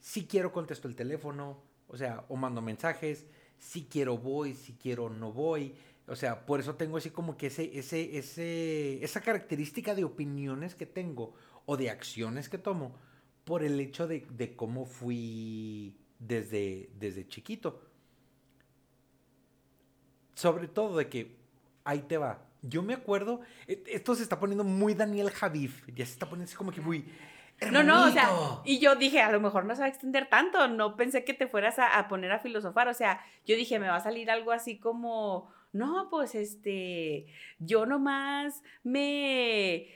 si quiero contesto el teléfono, o sea, o mando mensajes, si quiero voy, si quiero no voy. O sea, por eso tengo así como que ese, ese, ese, esa característica de opiniones que tengo o de acciones que tomo por el hecho de, cómo fui desde, desde chiquito. Sobre todo de que, ahí te va. Yo me acuerdo, e- esto se está poniendo muy Daniel Javif, ya se está poniendo así como que muy... No, no, o sea, y yo dije, a lo mejor no se va a extender tanto, no pensé que te fueras a, a poner a filosofar, o sea, yo dije, me va a salir algo así como, no, pues este, yo nomás me,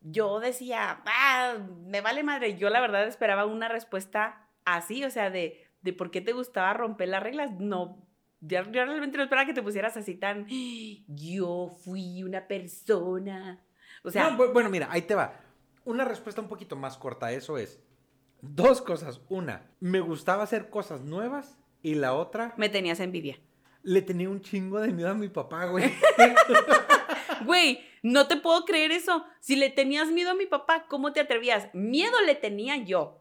yo decía, ah, me vale madre, yo la verdad esperaba una respuesta así, o sea, de, de por qué te gustaba romper las reglas, no, yo, yo realmente no esperaba que te pusieras así tan, yo fui una persona, o sea, No, bu- bueno, mira, ahí te va. Una respuesta un poquito más corta a eso es dos cosas. Una, me gustaba hacer cosas nuevas y la otra, me tenías envidia. le tenía un chingo de miedo a mi papá, güey. Güey, no te puedo creer eso. Si le tenías miedo a mi papá, ¿cómo te atrevías? Miedo le tenía yo.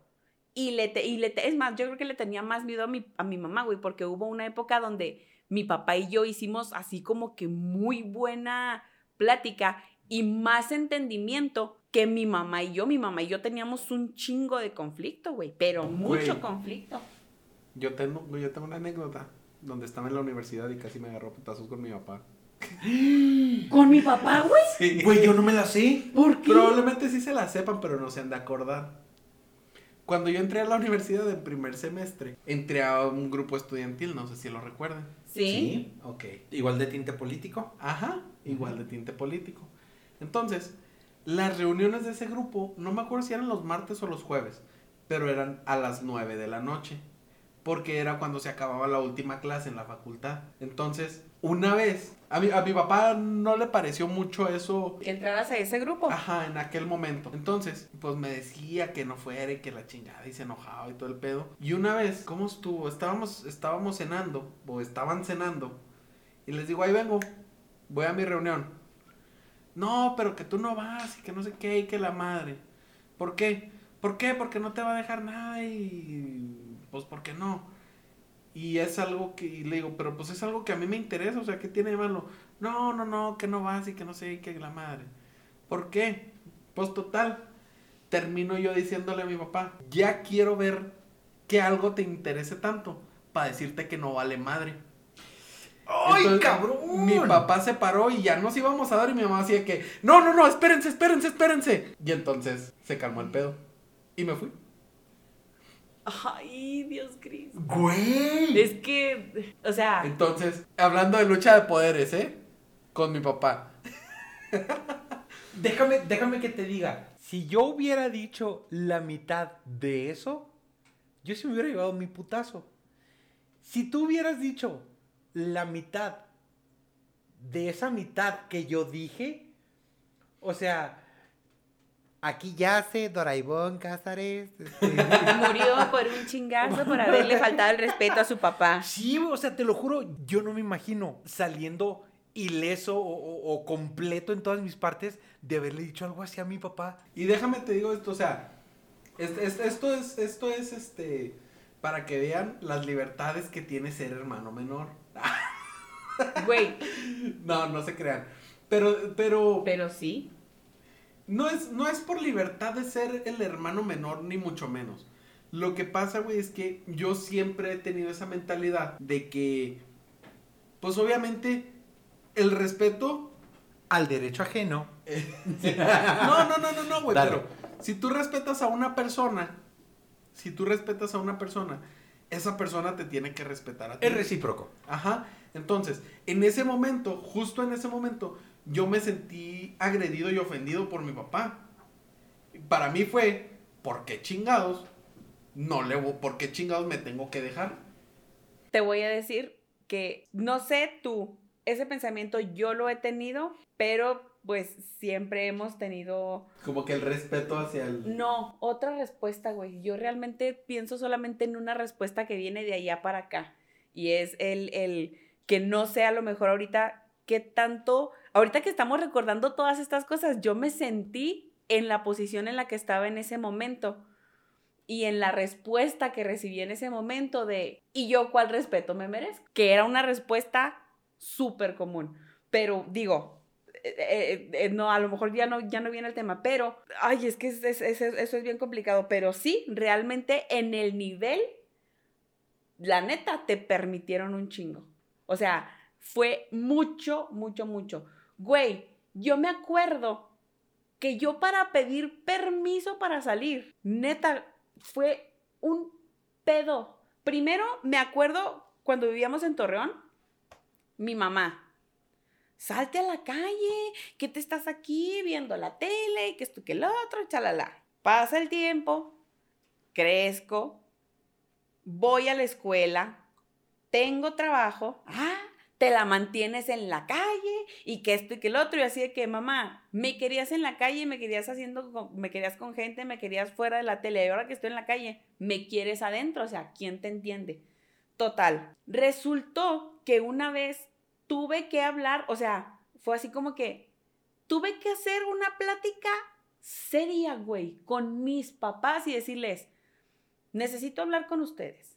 Y le, te- y le te- es más, yo creo que le tenía más miedo a mi, a mi mamá, güey, porque hubo una época donde mi papá y yo hicimos así como que muy buena plática y más entendimiento que mi mamá y yo. Mi mamá y yo teníamos un chingo de conflicto, güey, pero mucho conflicto. Yo tengo, yo tengo una anécdota donde estaba en la universidad y casi me agarró putazos con mi papá. ¿Con mi papá, güey? Sí. Güey, yo no me la sé. ¿Por qué? Probablemente sí se la sepan, pero no se han de acordar. Cuando yo entré a la universidad en primer semestre, entré a un grupo estudiantil, no sé si lo recuerdan. Sí. ok. Igual de tinte político. Ajá, igual de tinte político. Entonces, las reuniones de ese grupo, no me acuerdo si eran los martes o los jueves, pero eran a las 9 de la noche, porque era cuando se acababa la última clase en la facultad. Entonces, una vez, a mi, a mi papá no le pareció mucho eso Que entraras a ese grupo. Ajá, en aquel momento. Entonces, pues me decía que no fuera y que la chingada y se enojaba y todo el pedo. Y una vez, ¿cómo estuvo? Estábamos, estábamos cenando, o estaban cenando, y les digo, ahí vengo, voy a mi reunión. No, pero que tú no vas y que no sé qué y que la madre. ¿Por qué? ¿Por qué? Porque no te va a dejar nada y pues ¿por qué no? Y es algo que y le digo, pero pues es algo que a mí me interesa, o sea, ¿qué tiene de malo? No, no, no, que no vas y que no sé y que la madre. ¿Por qué? Pues total, termino yo diciéndole a mi papá, ya quiero ver que algo te interese tanto para decirte que no vale madre. ¡Ay, Entonces, cabrón! Mi papá se paró y ya nos íbamos a dar y mi mamá decía que, no, no, no, espérense, espérense, espérense. Y entonces se calmó el pedo y me fui. Ay, Dios Cristo. Güey. Es que, o sea, Entonces, hablando de lucha de poderes, ¿eh? Con mi papá. Déjame, déjame que te diga. Si yo hubiera dicho la mitad de eso, yo sí me hubiera llevado mi putazo. Si tú hubieras dicho la mitad de esa mitad que yo dije, o sea, aquí yace Doraibón Cázares. este, murió por un chingazo por haberle faltado el respeto a su papá. Sí, o sea, te lo juro, yo no me imagino saliendo ileso o, o- o completo en todas mis partes de haberle dicho algo así a mi papá. Y déjame te digo esto, o sea, es- es- esto es, esto es este, para que vean las libertades que tiene ser hermano menor. Güey, No, no se crean. Pero, pero, pero sí. No es, no es por libertad de ser el hermano menor, ni mucho menos. Lo que pasa, güey, es que yo siempre he tenido esa mentalidad de que, pues obviamente, el respeto Al derecho ajeno. No, no, no, no, no, güey. Pero si tú respetas a una persona, si tú respetas a una persona, esa persona te tiene que respetar a ti. Es recíproco. Ajá. Entonces, en ese momento, justo en ese momento, yo me sentí agredido y ofendido por mi papá. Para mí fue, ¿por qué chingados? No le, ¿por qué chingados me tengo que dejar? Te voy a decir que no sé tú, ese pensamiento yo lo he tenido, pero pues siempre hemos tenido Como que el respeto hacia el... No, otra respuesta, güey. Yo realmente pienso solamente en una respuesta que viene de allá para acá. Y es el, el que no sé a lo mejor ahorita qué tanto, ahorita que estamos recordando todas estas cosas, yo me sentí en la posición en la que estaba en ese momento y en la respuesta que recibí en ese momento de, ¿y yo cuál respeto me merezco? Que era una respuesta súper común. Pero digo, eh, eh, eh, no, a lo mejor ya no, ya no viene el tema, pero, ay, es que es- es- es- eso es bien complicado, pero sí, realmente en el nivel, la neta, te permitieron un chingo. O sea, fue mucho, mucho, mucho. Güey, yo me acuerdo que yo para pedir permiso para salir, neta, fue un pedo. Primero, me acuerdo cuando vivíamos en Torreón, mi mamá, salte a la calle, que te estás aquí viendo la tele, que esto, que el otro, chalala. Pasa el tiempo, crezco, voy a la escuela, tengo trabajo, ah, te la mantienes en la calle y que esto y que el otro, y así de que, mamá, me querías en la calle, me querías haciendo, me querías con gente, me querías fuera de la tele, y ahora que estoy en la calle, me quieres adentro, o sea, ¿quién te entiende? Total, resultó que una vez tuve que hablar, o sea, fue así como que tuve que hacer una plática seria, güey, con mis papás y decirles, necesito hablar con ustedes.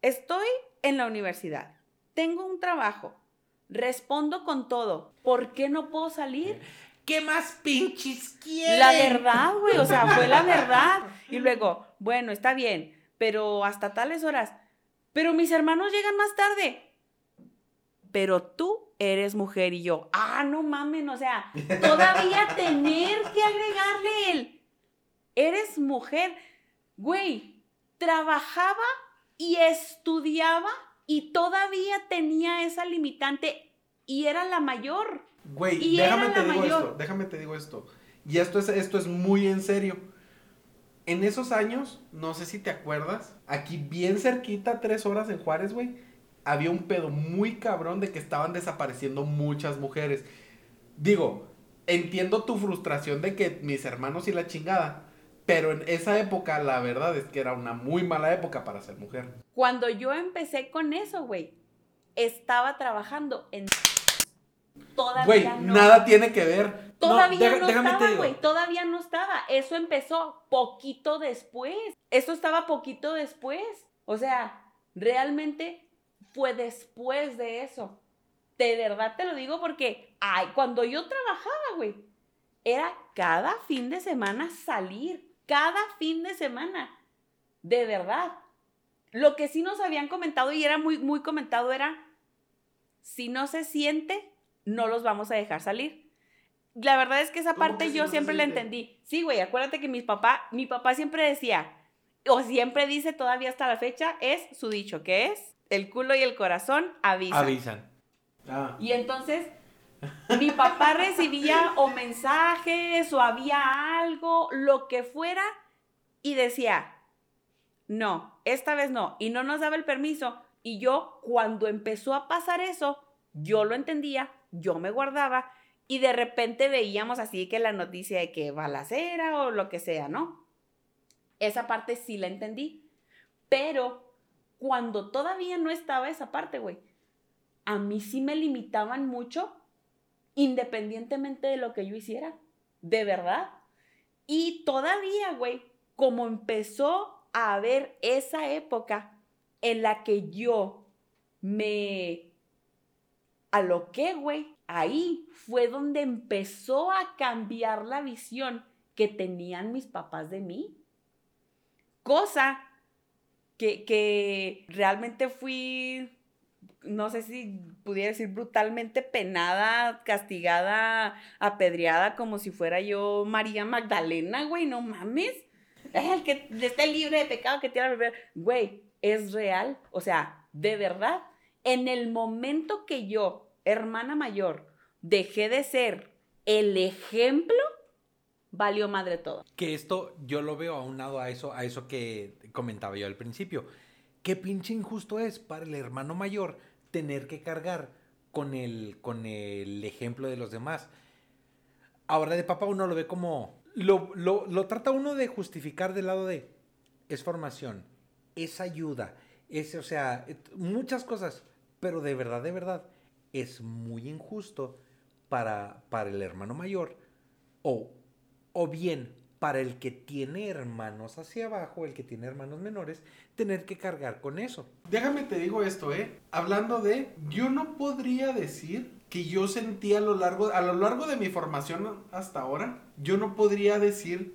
Estoy en la universidad, tengo un trabajo, respondo con todo, ¿por qué no puedo salir? ¿Qué más pinches quieren? La verdad, güey, o sea, fue la verdad. Y luego, bueno, está bien, pero hasta tales horas. Pero mis hermanos llegan más tarde. Pero tú eres mujer y yo, ah, no mamen, o sea, todavía tener que agregarle el, eres mujer. Güey, trabajaba y estudiaba y todavía tenía esa limitante y era la mayor. Güey, Y déjame te digo mayor. esto, déjame te digo esto. Y esto es, esto es muy en serio. En esos años, no sé si te acuerdas, aquí bien cerquita, tres horas en Juárez, güey, había un pedo muy cabrón de que estaban desapareciendo muchas mujeres. Digo, entiendo tu frustración de que mis hermanos y la chingada, pero en esa época la verdad es que era una muy mala época para ser mujer. Cuando yo empecé con eso, güey, estaba trabajando en... Todavía Güey, no. nada tiene que ver. Todavía no, te estaba, güey. Todavía no estaba. Eso empezó poquito después. Eso estaba poquito después. O sea, realmente fue después de eso. De verdad te lo digo porque, ay, cuando yo trabajaba, güey, era cada fin de semana salir, cada fin de semana, de verdad. Lo que sí nos habían comentado y era muy, muy comentado era, si no se siente, no los vamos a dejar salir. La verdad es que esa ¿Cómo parte que yo no siempre la entendí. Sí, güey, acuérdate que mi papá, mi papá siempre decía, o siempre dice todavía hasta la fecha, es su dicho, que es, el culo y el corazón avisan. Avisan. Ah. Y entonces mi papá recibía o mensajes o había algo, lo que fuera, y decía, no, esta vez no, y no nos daba el permiso. Y yo, cuando empezó a pasar eso, yo lo entendía, yo me guardaba, y de repente veíamos así que la noticia de que balacera o lo que sea, ¿no? Esa parte sí la entendí. Pero cuando todavía no estaba esa parte, güey, a mí sí me limitaban mucho independientemente de lo que yo hiciera. De verdad. Y todavía, güey, como empezó a haber esa época en la que yo me aloqué, güey, ahí fue donde empezó a cambiar la visión que tenían mis papás de mí. Cosa que, que realmente fui, no sé si pudiera decir brutalmente penada, castigada, apedreada, como si fuera yo María Magdalena, güey, no mames. El que esté libre de pecado que tira beber, güey, es real. O sea, de verdad, en el momento que yo, hermana mayor, dejé de ser el ejemplo, valió madre todo. Que esto yo lo veo aunado a eso, a eso que comentaba yo al principio. Qué pinche injusto es para el hermano mayor tener que cargar con el, con el ejemplo de los demás. Ahora de papá uno lo ve como... Lo, lo, lo trata uno de justificar del lado de... Es formación, es ayuda, es, o sea, muchas cosas. Pero de verdad, de verdad, es muy injusto para, para el hermano mayor o, o bien para el que tiene hermanos hacia abajo, el que tiene hermanos menores, tener que cargar con eso. Déjame te digo esto, ¿eh? Hablando de, yo no podría decir que yo sentí a lo largo, a lo largo de mi formación hasta ahora, yo no podría decir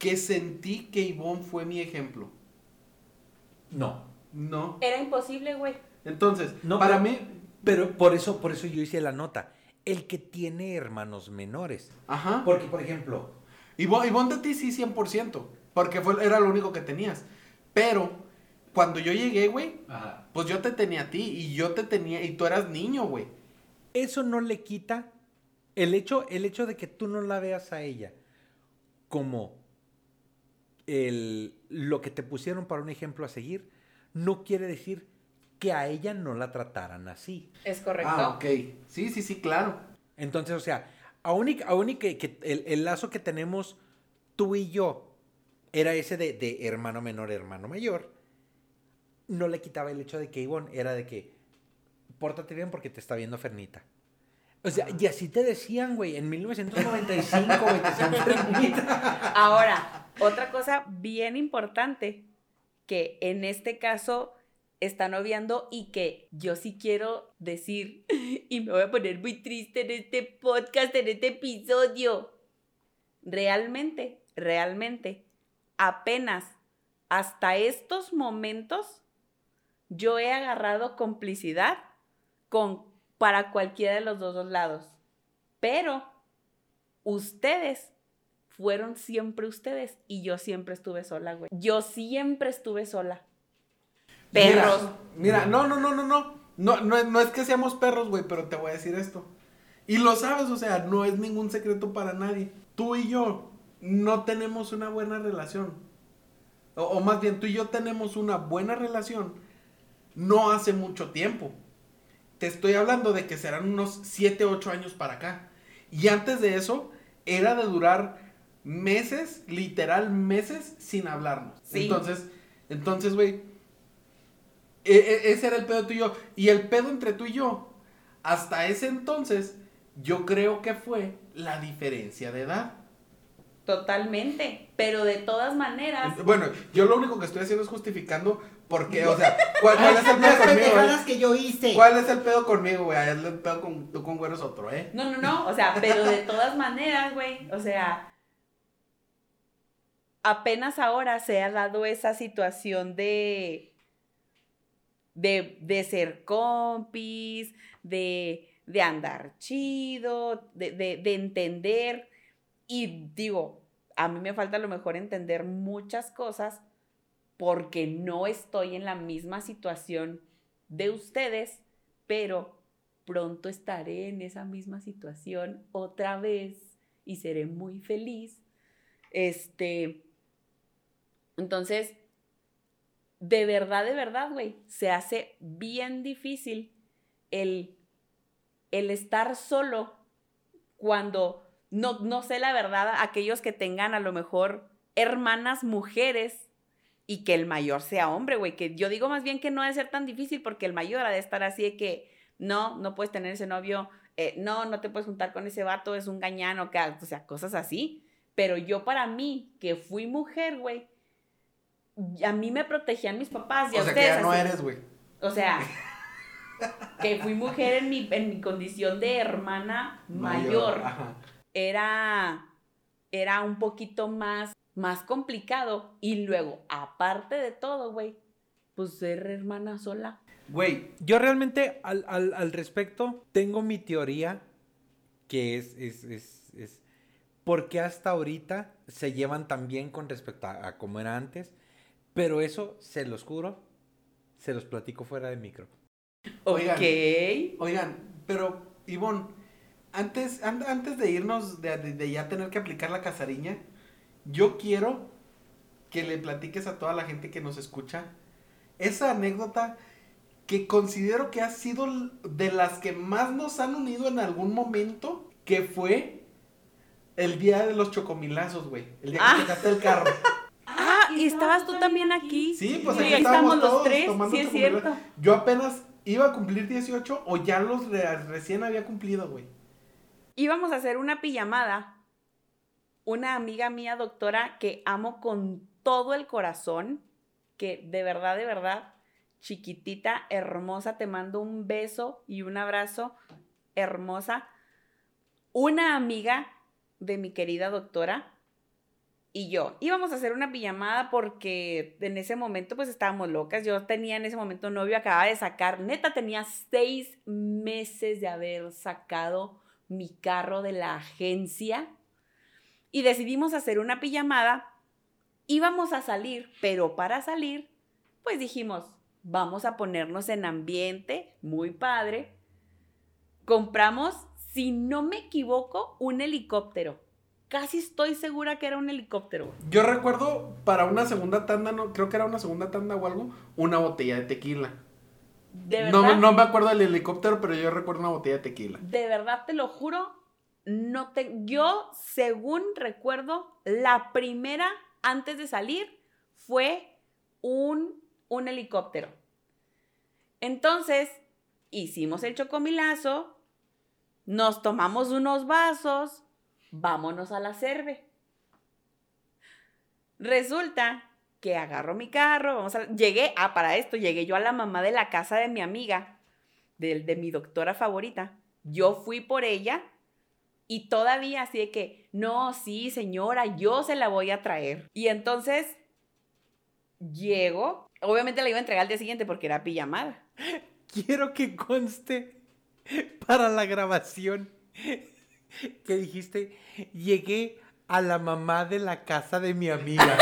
que sentí que Ivonne fue mi ejemplo. No. No. Era imposible, güey. Entonces, No, para pero- mí, Pero por eso, por eso yo hice la nota. El que tiene hermanos menores. ajá. Porque, por ejemplo, Ivonne, Ivonne de ti sí 100%, porque fue, era lo único que tenías. Pero, cuando yo llegué, güey, pues yo te tenía a ti y yo te tenía, y tú eras niño, güey. eso no le quita el hecho, el hecho de que tú no la veas a ella como el, lo que te pusieron para un ejemplo a seguir, no quiere decir que a ella no la trataran así. Es correcto. Ah, ok. Sí, sí, sí, claro. Entonces, o sea, aún y, aún y que, que el, el lazo que tenemos tú y yo era ese de, de hermano menor, hermano mayor, no le quitaba el hecho de que Ivonne era de que pórtate bien porque te está viendo Fernita. O sea, y así te decían, güey, en 1995, güey, te decían Fernita. Ahora, otra cosa bien importante que en este caso están obviando y que yo sí quiero decir y me voy a poner muy triste en este podcast, en este episodio. Realmente, realmente, apenas hasta estos momentos yo he agarrado complicidad con para cualquiera de los dos lados. Pero ustedes fueron siempre ustedes y yo siempre estuve sola, güey. Yo siempre estuve sola. Perros. Mira, mira, no, no, no, no, no. No, no, es- no es que seamos perros, güey, pero te voy a decir esto. Y lo sabes, o sea, no es ningún secreto para nadie. Tú y yo no tenemos una buena relación. O, o más bien, tú y yo tenemos una buena relación no hace mucho tiempo. Te estoy hablando de que serán unos 7, 8 años para acá. Y antes de eso, era de durar meses, literal meses, sin hablarnos. Sí. Entonces, entonces, güey, e- e- ese era el pedo tú y yo. Y el pedo entre tú y yo, hasta ese entonces, yo creo que fue la diferencia de edad. Totalmente. Pero de todas maneras, Bueno, yo lo único que estoy haciendo es justificando ¿Por qué? O sea, ¿cuál, cuál es el pedo Las conmigo? pendejadas güey? que yo hice. ¿Cuál es el pedo conmigo, güey? El pedo con, tú con güero es otro, ¿eh? No, no, no, o sea, pero de todas maneras, güey, o sea, apenas ahora se ha dado esa situación de, de, de ser compis, de, de andar chido, de, de, de entender, y digo, a mí me falta a lo mejor entender muchas cosas porque no estoy en la misma situación de ustedes, pero pronto estaré en esa misma situación otra vez y seré muy feliz. Este, entonces, de verdad, de verdad, güey, se hace bien difícil el, el estar solo cuando, no, no sé la verdad, aquellos que tengan a lo mejor hermanas mujeres y que el mayor sea hombre, güey, que yo digo más bien que no debe ser tan difícil porque el mayor ha de estar así de que, no, no puedes tener ese novio, eh, no, no te puedes juntar con ese vato, es un gañano, que, o sea, cosas así. Pero yo para mí, que fui mujer, güey, a mí me protegían mis papás y a O sea, que ustedes ya no así. eres, güey. O sea, que fui mujer en mi, en mi condición de hermana mayor. Era, era un poquito más, más complicado. Y luego, aparte de todo, güey, pues ser hermana sola. Güey, Yo realmente al, al- al respecto tengo mi teoría que es, es, es, es por qué hasta ahorita se llevan tan bien con respecto a, a cómo era antes, pero eso se los juro, se los platico fuera de micro. Oigan. Ok. oigan, pero, Ivonne, antes, an- antes de irnos, de, de- de ya tener que aplicar la casariña, yo quiero que le platiques a toda la gente que nos escucha esa anécdota que considero que ha sido de las que más nos han unido en algún momento, que fue el día de los chocomilazos, güey. El día que Ah. chocaste el carro. ¿y estabas tú también aquí? Sí, pues Sí, aquí estábamos estamos los tres, tomando sí es cierto. Yo apenas iba a cumplir 18 o ya los re- recién había cumplido, güey. Íbamos a hacer una pijamada. Una amiga mía, doctora, que amo con todo el corazón, que de verdad, de verdad, chiquitita, hermosa, te mando un beso y un abrazo, hermosa. Una amiga de mi querida doctora y yo íbamos a hacer una pijamada porque en ese momento pues estábamos locas. Yo tenía en ese momento novio, acababa de sacar, neta tenía seis meses de haber sacado mi carro de la agencia y decidimos hacer una pijamada. Íbamos a salir, pero para salir, pues dijimos, vamos a ponernos en ambiente muy padre. Compramos, si no me equivoco, un helicóptero. Casi estoy segura que era un helicóptero. Yo recuerdo para una segunda tanda, no, creo que era una segunda tanda o algo, una botella de tequila. De verdad. No, me- no me acuerdo del helicóptero, pero yo recuerdo una botella de tequila. De verdad te lo juro, no te yo según recuerdo la primera antes de salir fue un un helicóptero. Entonces, hicimos el chocomilazo, nos tomamos unos vasos, vámonos a la cerve. Resulta que agarro mi carro, vamos a, llegué, ah, para esto, llegué yo a la mamá de la casa de mi amiga, de, de mi doctora favorita. Yo fui por ella y todavía así de que, no, sí, señora, yo se la voy a traer. Y entonces llego, obviamente la iba a entregar al día siguiente porque era pijamada. Quiero que conste para la grabación que dijiste, llegué a la mamá de la casa de mi amiga.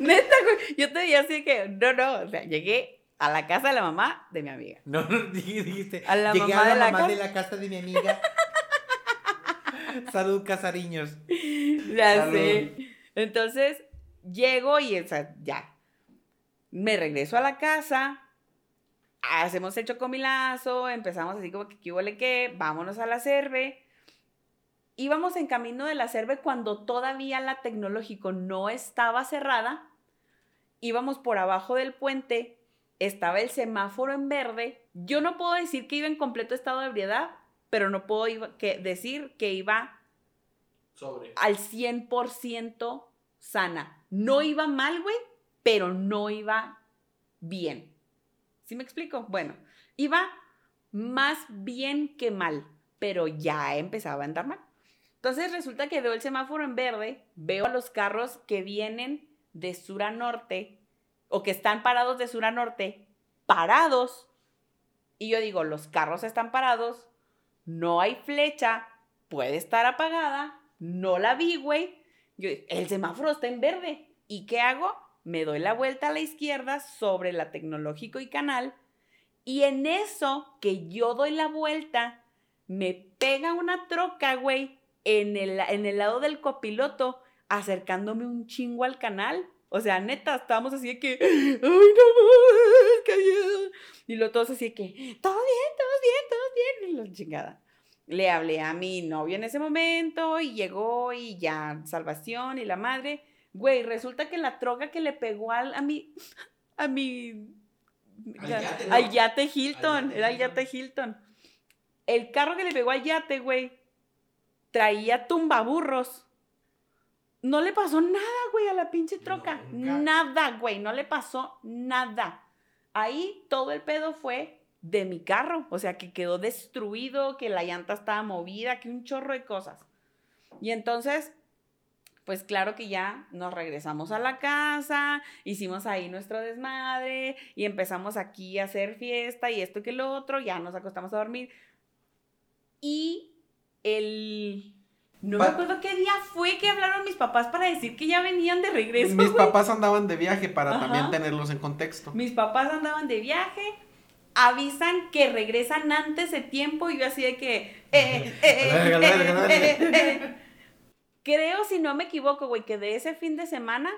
Neta, güey, yo te veía así que, no, no, o sea, llegué a la casa de la mamá de mi amiga. No, no, dij- dijiste, A la llegué mamá a la de la mamá casa". de la casa de mi amiga. Salud, casariños. Ya Salud. sé. Entonces, llego y o sea, ya. Me regreso a la casa. Hacemos el chocomilazo. Empezamos así como que qué huele qué. Vámonos a la cerve. Íbamos en camino de la cerve cuando todavía la tecnológico no estaba cerrada. Íbamos por abajo del puente. Estaba el semáforo en verde. Yo no puedo decir que iba en completo estado de ebriedad, pero no puedo iba- que decir que iba Sobre. al 100% sana. No iba mal, güey, pero no iba bien. ¿Sí me explico? Bueno, iba más bien que mal, pero ya empezaba a andar mal. Entonces resulta que veo el semáforo en verde, veo a los carros que vienen de sur a norte o que están parados de sur a norte, parados. Y yo digo, los carros están parados, no hay flecha, puede estar apagada, no la vi, güey. el semáforo está en verde. ¿Y qué hago? Me doy la vuelta a la izquierda sobre la tecnológico y canal. Y en eso que yo doy la vuelta, me pega una troca, güey, en el, en el lado del copiloto, acercándome un chingo al canal. O sea, neta, estábamos así de que, ay, no mames, Y lo todos así de que, todo bien, todo bien, todo bien. Y chingada. Le hablé a mi novio en ese momento y llegó y ya, salvación y la madre. Güey, resulta que la troca que le pegó al, a mi, a mi, al yate, Hilton, era el yate Hilton. El carro que le pegó al yate, güey, traía tumbaburros. No le pasó nada, güey, a la pinche troca. nada, güey, no le pasó nada. Ahí todo el pedo fue de mi carro. O sea, que quedó destruido, que la llanta estaba movida, que un chorro de cosas. Y entonces, pues claro que ya nos regresamos a la casa, hicimos ahí nuestro desmadre y empezamos aquí a hacer fiesta y esto que lo otro, ya nos acostamos a dormir. Y el no me acuerdo qué día fue que hablaron mis papás para decir que ya venían de regreso. Mis papás andaban de viaje para también tenerlos en contexto. Mis papás andaban de viaje, avisan que regresan antes de tiempo y yo así de que... Creo, si no me equivoco, güey, que de ese fin de semana,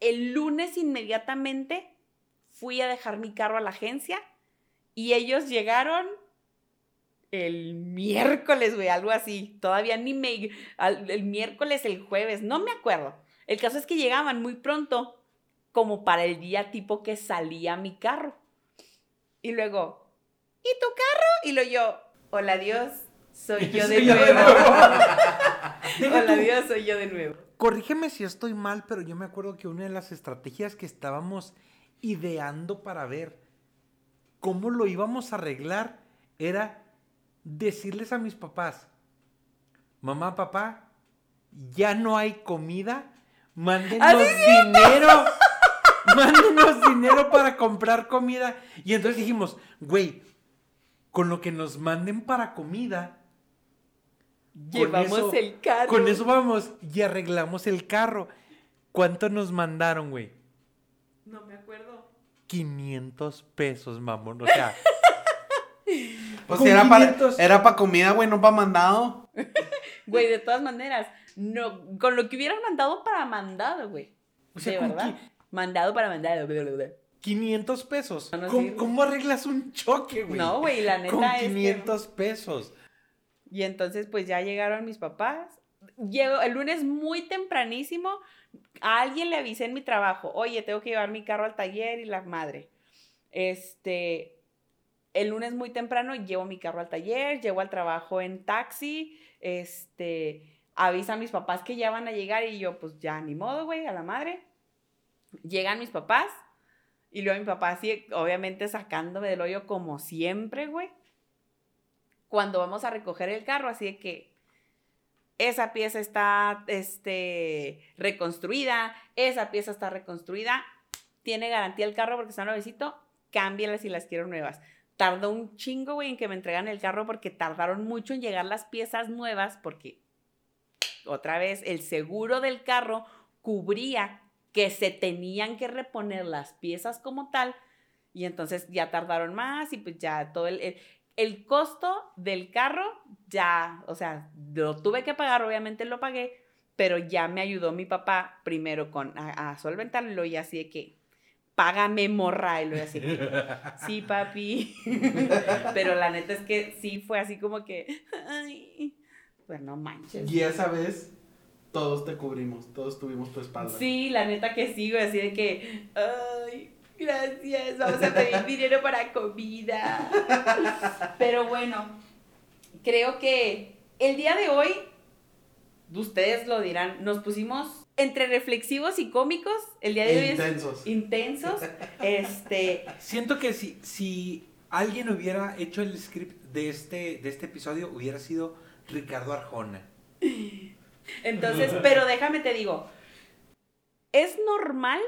el lunes inmediatamente fui a dejar mi carro a la agencia y ellos llegaron el miércoles, güey, algo así. Todavía ni me... el miércoles, el jueves, no me acuerdo. El caso es que llegaban muy pronto, como para el día tipo que salía mi carro. Y luego, ¿y tu carro? Y lo yo, hola Dios, soy yo de nuevo. hola Dios, soy yo de nuevo. Corrígeme si estoy mal, pero yo me acuerdo que una de las estrategias que estábamos ideando para ver cómo lo íbamos a arreglar era decirles a mis papás, mamá, papá, ya no hay comida, mándenos dinero, mándenos dinero para comprar comida. Y entonces dijimos, güey, con lo que nos manden para comida, llevamos el carro. Con eso vamos y arreglamos el carro. ¿Cuánto nos mandaron, güey? No me acuerdo. 500 pesos, mamón. O sea, pues era para, era para comida, güey, no para mandado. güey, de todas maneras, no, con lo que hubieran mandado para mandado, güey. O sea, verdad. Mandado para mandado. 500 pesos. ¿Cómo, arreglas un choque, güey? No, güey, la neta Con 500 pesos. Y entonces, pues ya llegaron mis papás. Llego el lunes muy tempranísimo. A alguien le avisé en mi trabajo, oye, tengo que llevar mi carro al taller y la madre. Este, el lunes muy temprano llevo mi carro al taller, llego al trabajo en taxi, este, avisan a mis papás que ya van a llegar y yo, pues ya ni modo, güey, a la madre. Llegan mis papás y luego mi papá así, obviamente sacándome del hoyo como siempre, güey. Cuando vamos a recoger el carro, así de que esa pieza está, este, reconstruida, esa pieza está reconstruida, tiene garantía el carro porque está nuevecito, cámbialas si las quiero nuevas. Tardó un chingo, güey, en que me entregan el carro porque tardaron mucho en llegar las piezas nuevas porque, otra vez, el seguro del carro cubría que se tenían que reponer las piezas como tal y entonces ya tardaron más y pues ya todo el, el, costo del carro ya, o sea, lo tuve que pagar, obviamente lo pagué, pero ya me ayudó mi papá primero con a, a solventarlo y así de que págame morra. Y lo así, sí, papi. Pero la neta es que sí fue así como que, ay, pues no manches. Y esa vez todos te cubrimos, todos tuvimos tu espalda. Sí, la neta que sí, güey, así de que, ay, gracias, vamos a pedir dinero para comida. Pero bueno, creo que el día de hoy, ustedes lo dirán, nos pusimos entre reflexivos y cómicos. El día de hoy Intensos. es intensos. Este, Siento que si, si alguien hubiera hecho el script de este, de este episodio, hubiera sido Ricardo Arjona. entonces, pero déjame te digo, es normal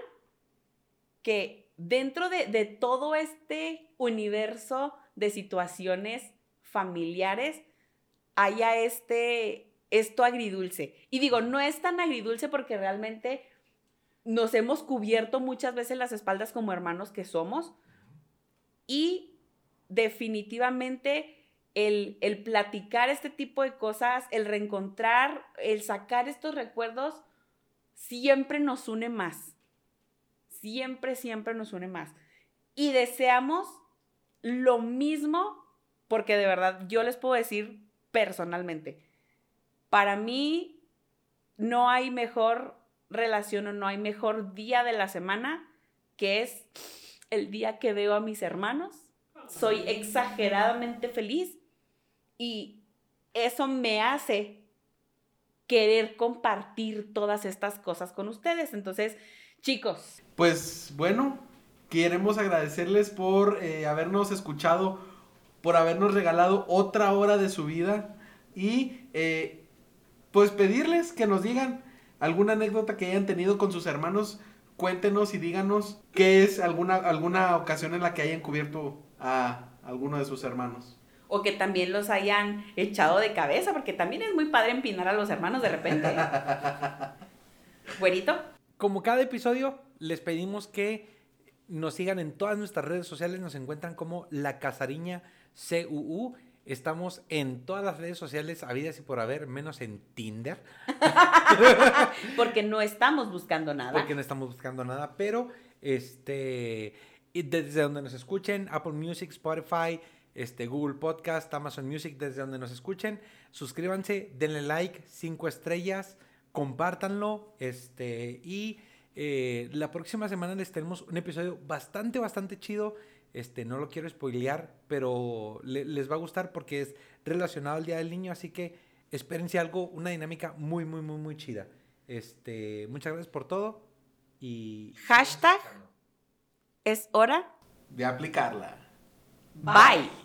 que dentro de, de todo este universo de situaciones familiares haya este, esto agridulce. Y digo, no es tan agridulce porque realmente nos hemos cubierto muchas veces las espaldas como hermanos que somos. Y definitivamente el, el platicar este tipo de cosas, el reencontrar, el sacar estos recuerdos, siempre nos une más. Siempre, siempre nos une más. Y deseamos lo mismo, porque de verdad yo les puedo decir personalmente, para mí no hay mejor relación o no hay mejor día de la semana que es el día que veo a mis hermanos. Soy exageradamente feliz y eso me hace querer compartir todas estas cosas con ustedes. Entonces, chicos, Pues bueno, queremos agradecerles por eh, habernos escuchado, por habernos regalado otra hora de su vida y eh, pues pedirles que nos digan alguna anécdota que hayan tenido con sus hermanos. Cuéntenos y díganos qué es alguna, alguna ocasión en la que hayan cubierto a alguno de sus hermanos. o que también los hayan echado de cabeza, porque también es muy padre empinar a los hermanos de repente. ¿eh? Güerito, Como cada episodio, les pedimos que nos sigan en todas nuestras redes sociales. Nos encuentran como La Casariña CUU. Estamos en todas las redes sociales habidas y por haber, menos en Tinder, porque no estamos buscando nada. porque no estamos buscando nada. Pero, este, desde donde nos escuchen, Apple Music, Spotify, este, Google Podcast, Amazon Music, desde donde nos escuchen, suscríbanse, denle like, cinco estrellas, compártanlo, este, y eh, la próxima semana les tenemos un episodio bastante, bastante chido. Este, no lo quiero spoilear, pero le- les va a gustar porque es relacionado al Día del Niño, así que espérense algo, una dinámica muy, muy, muy, muy chida. Este, muchas gracias por todo y Hashtag es hora. De aplicarla. Bye.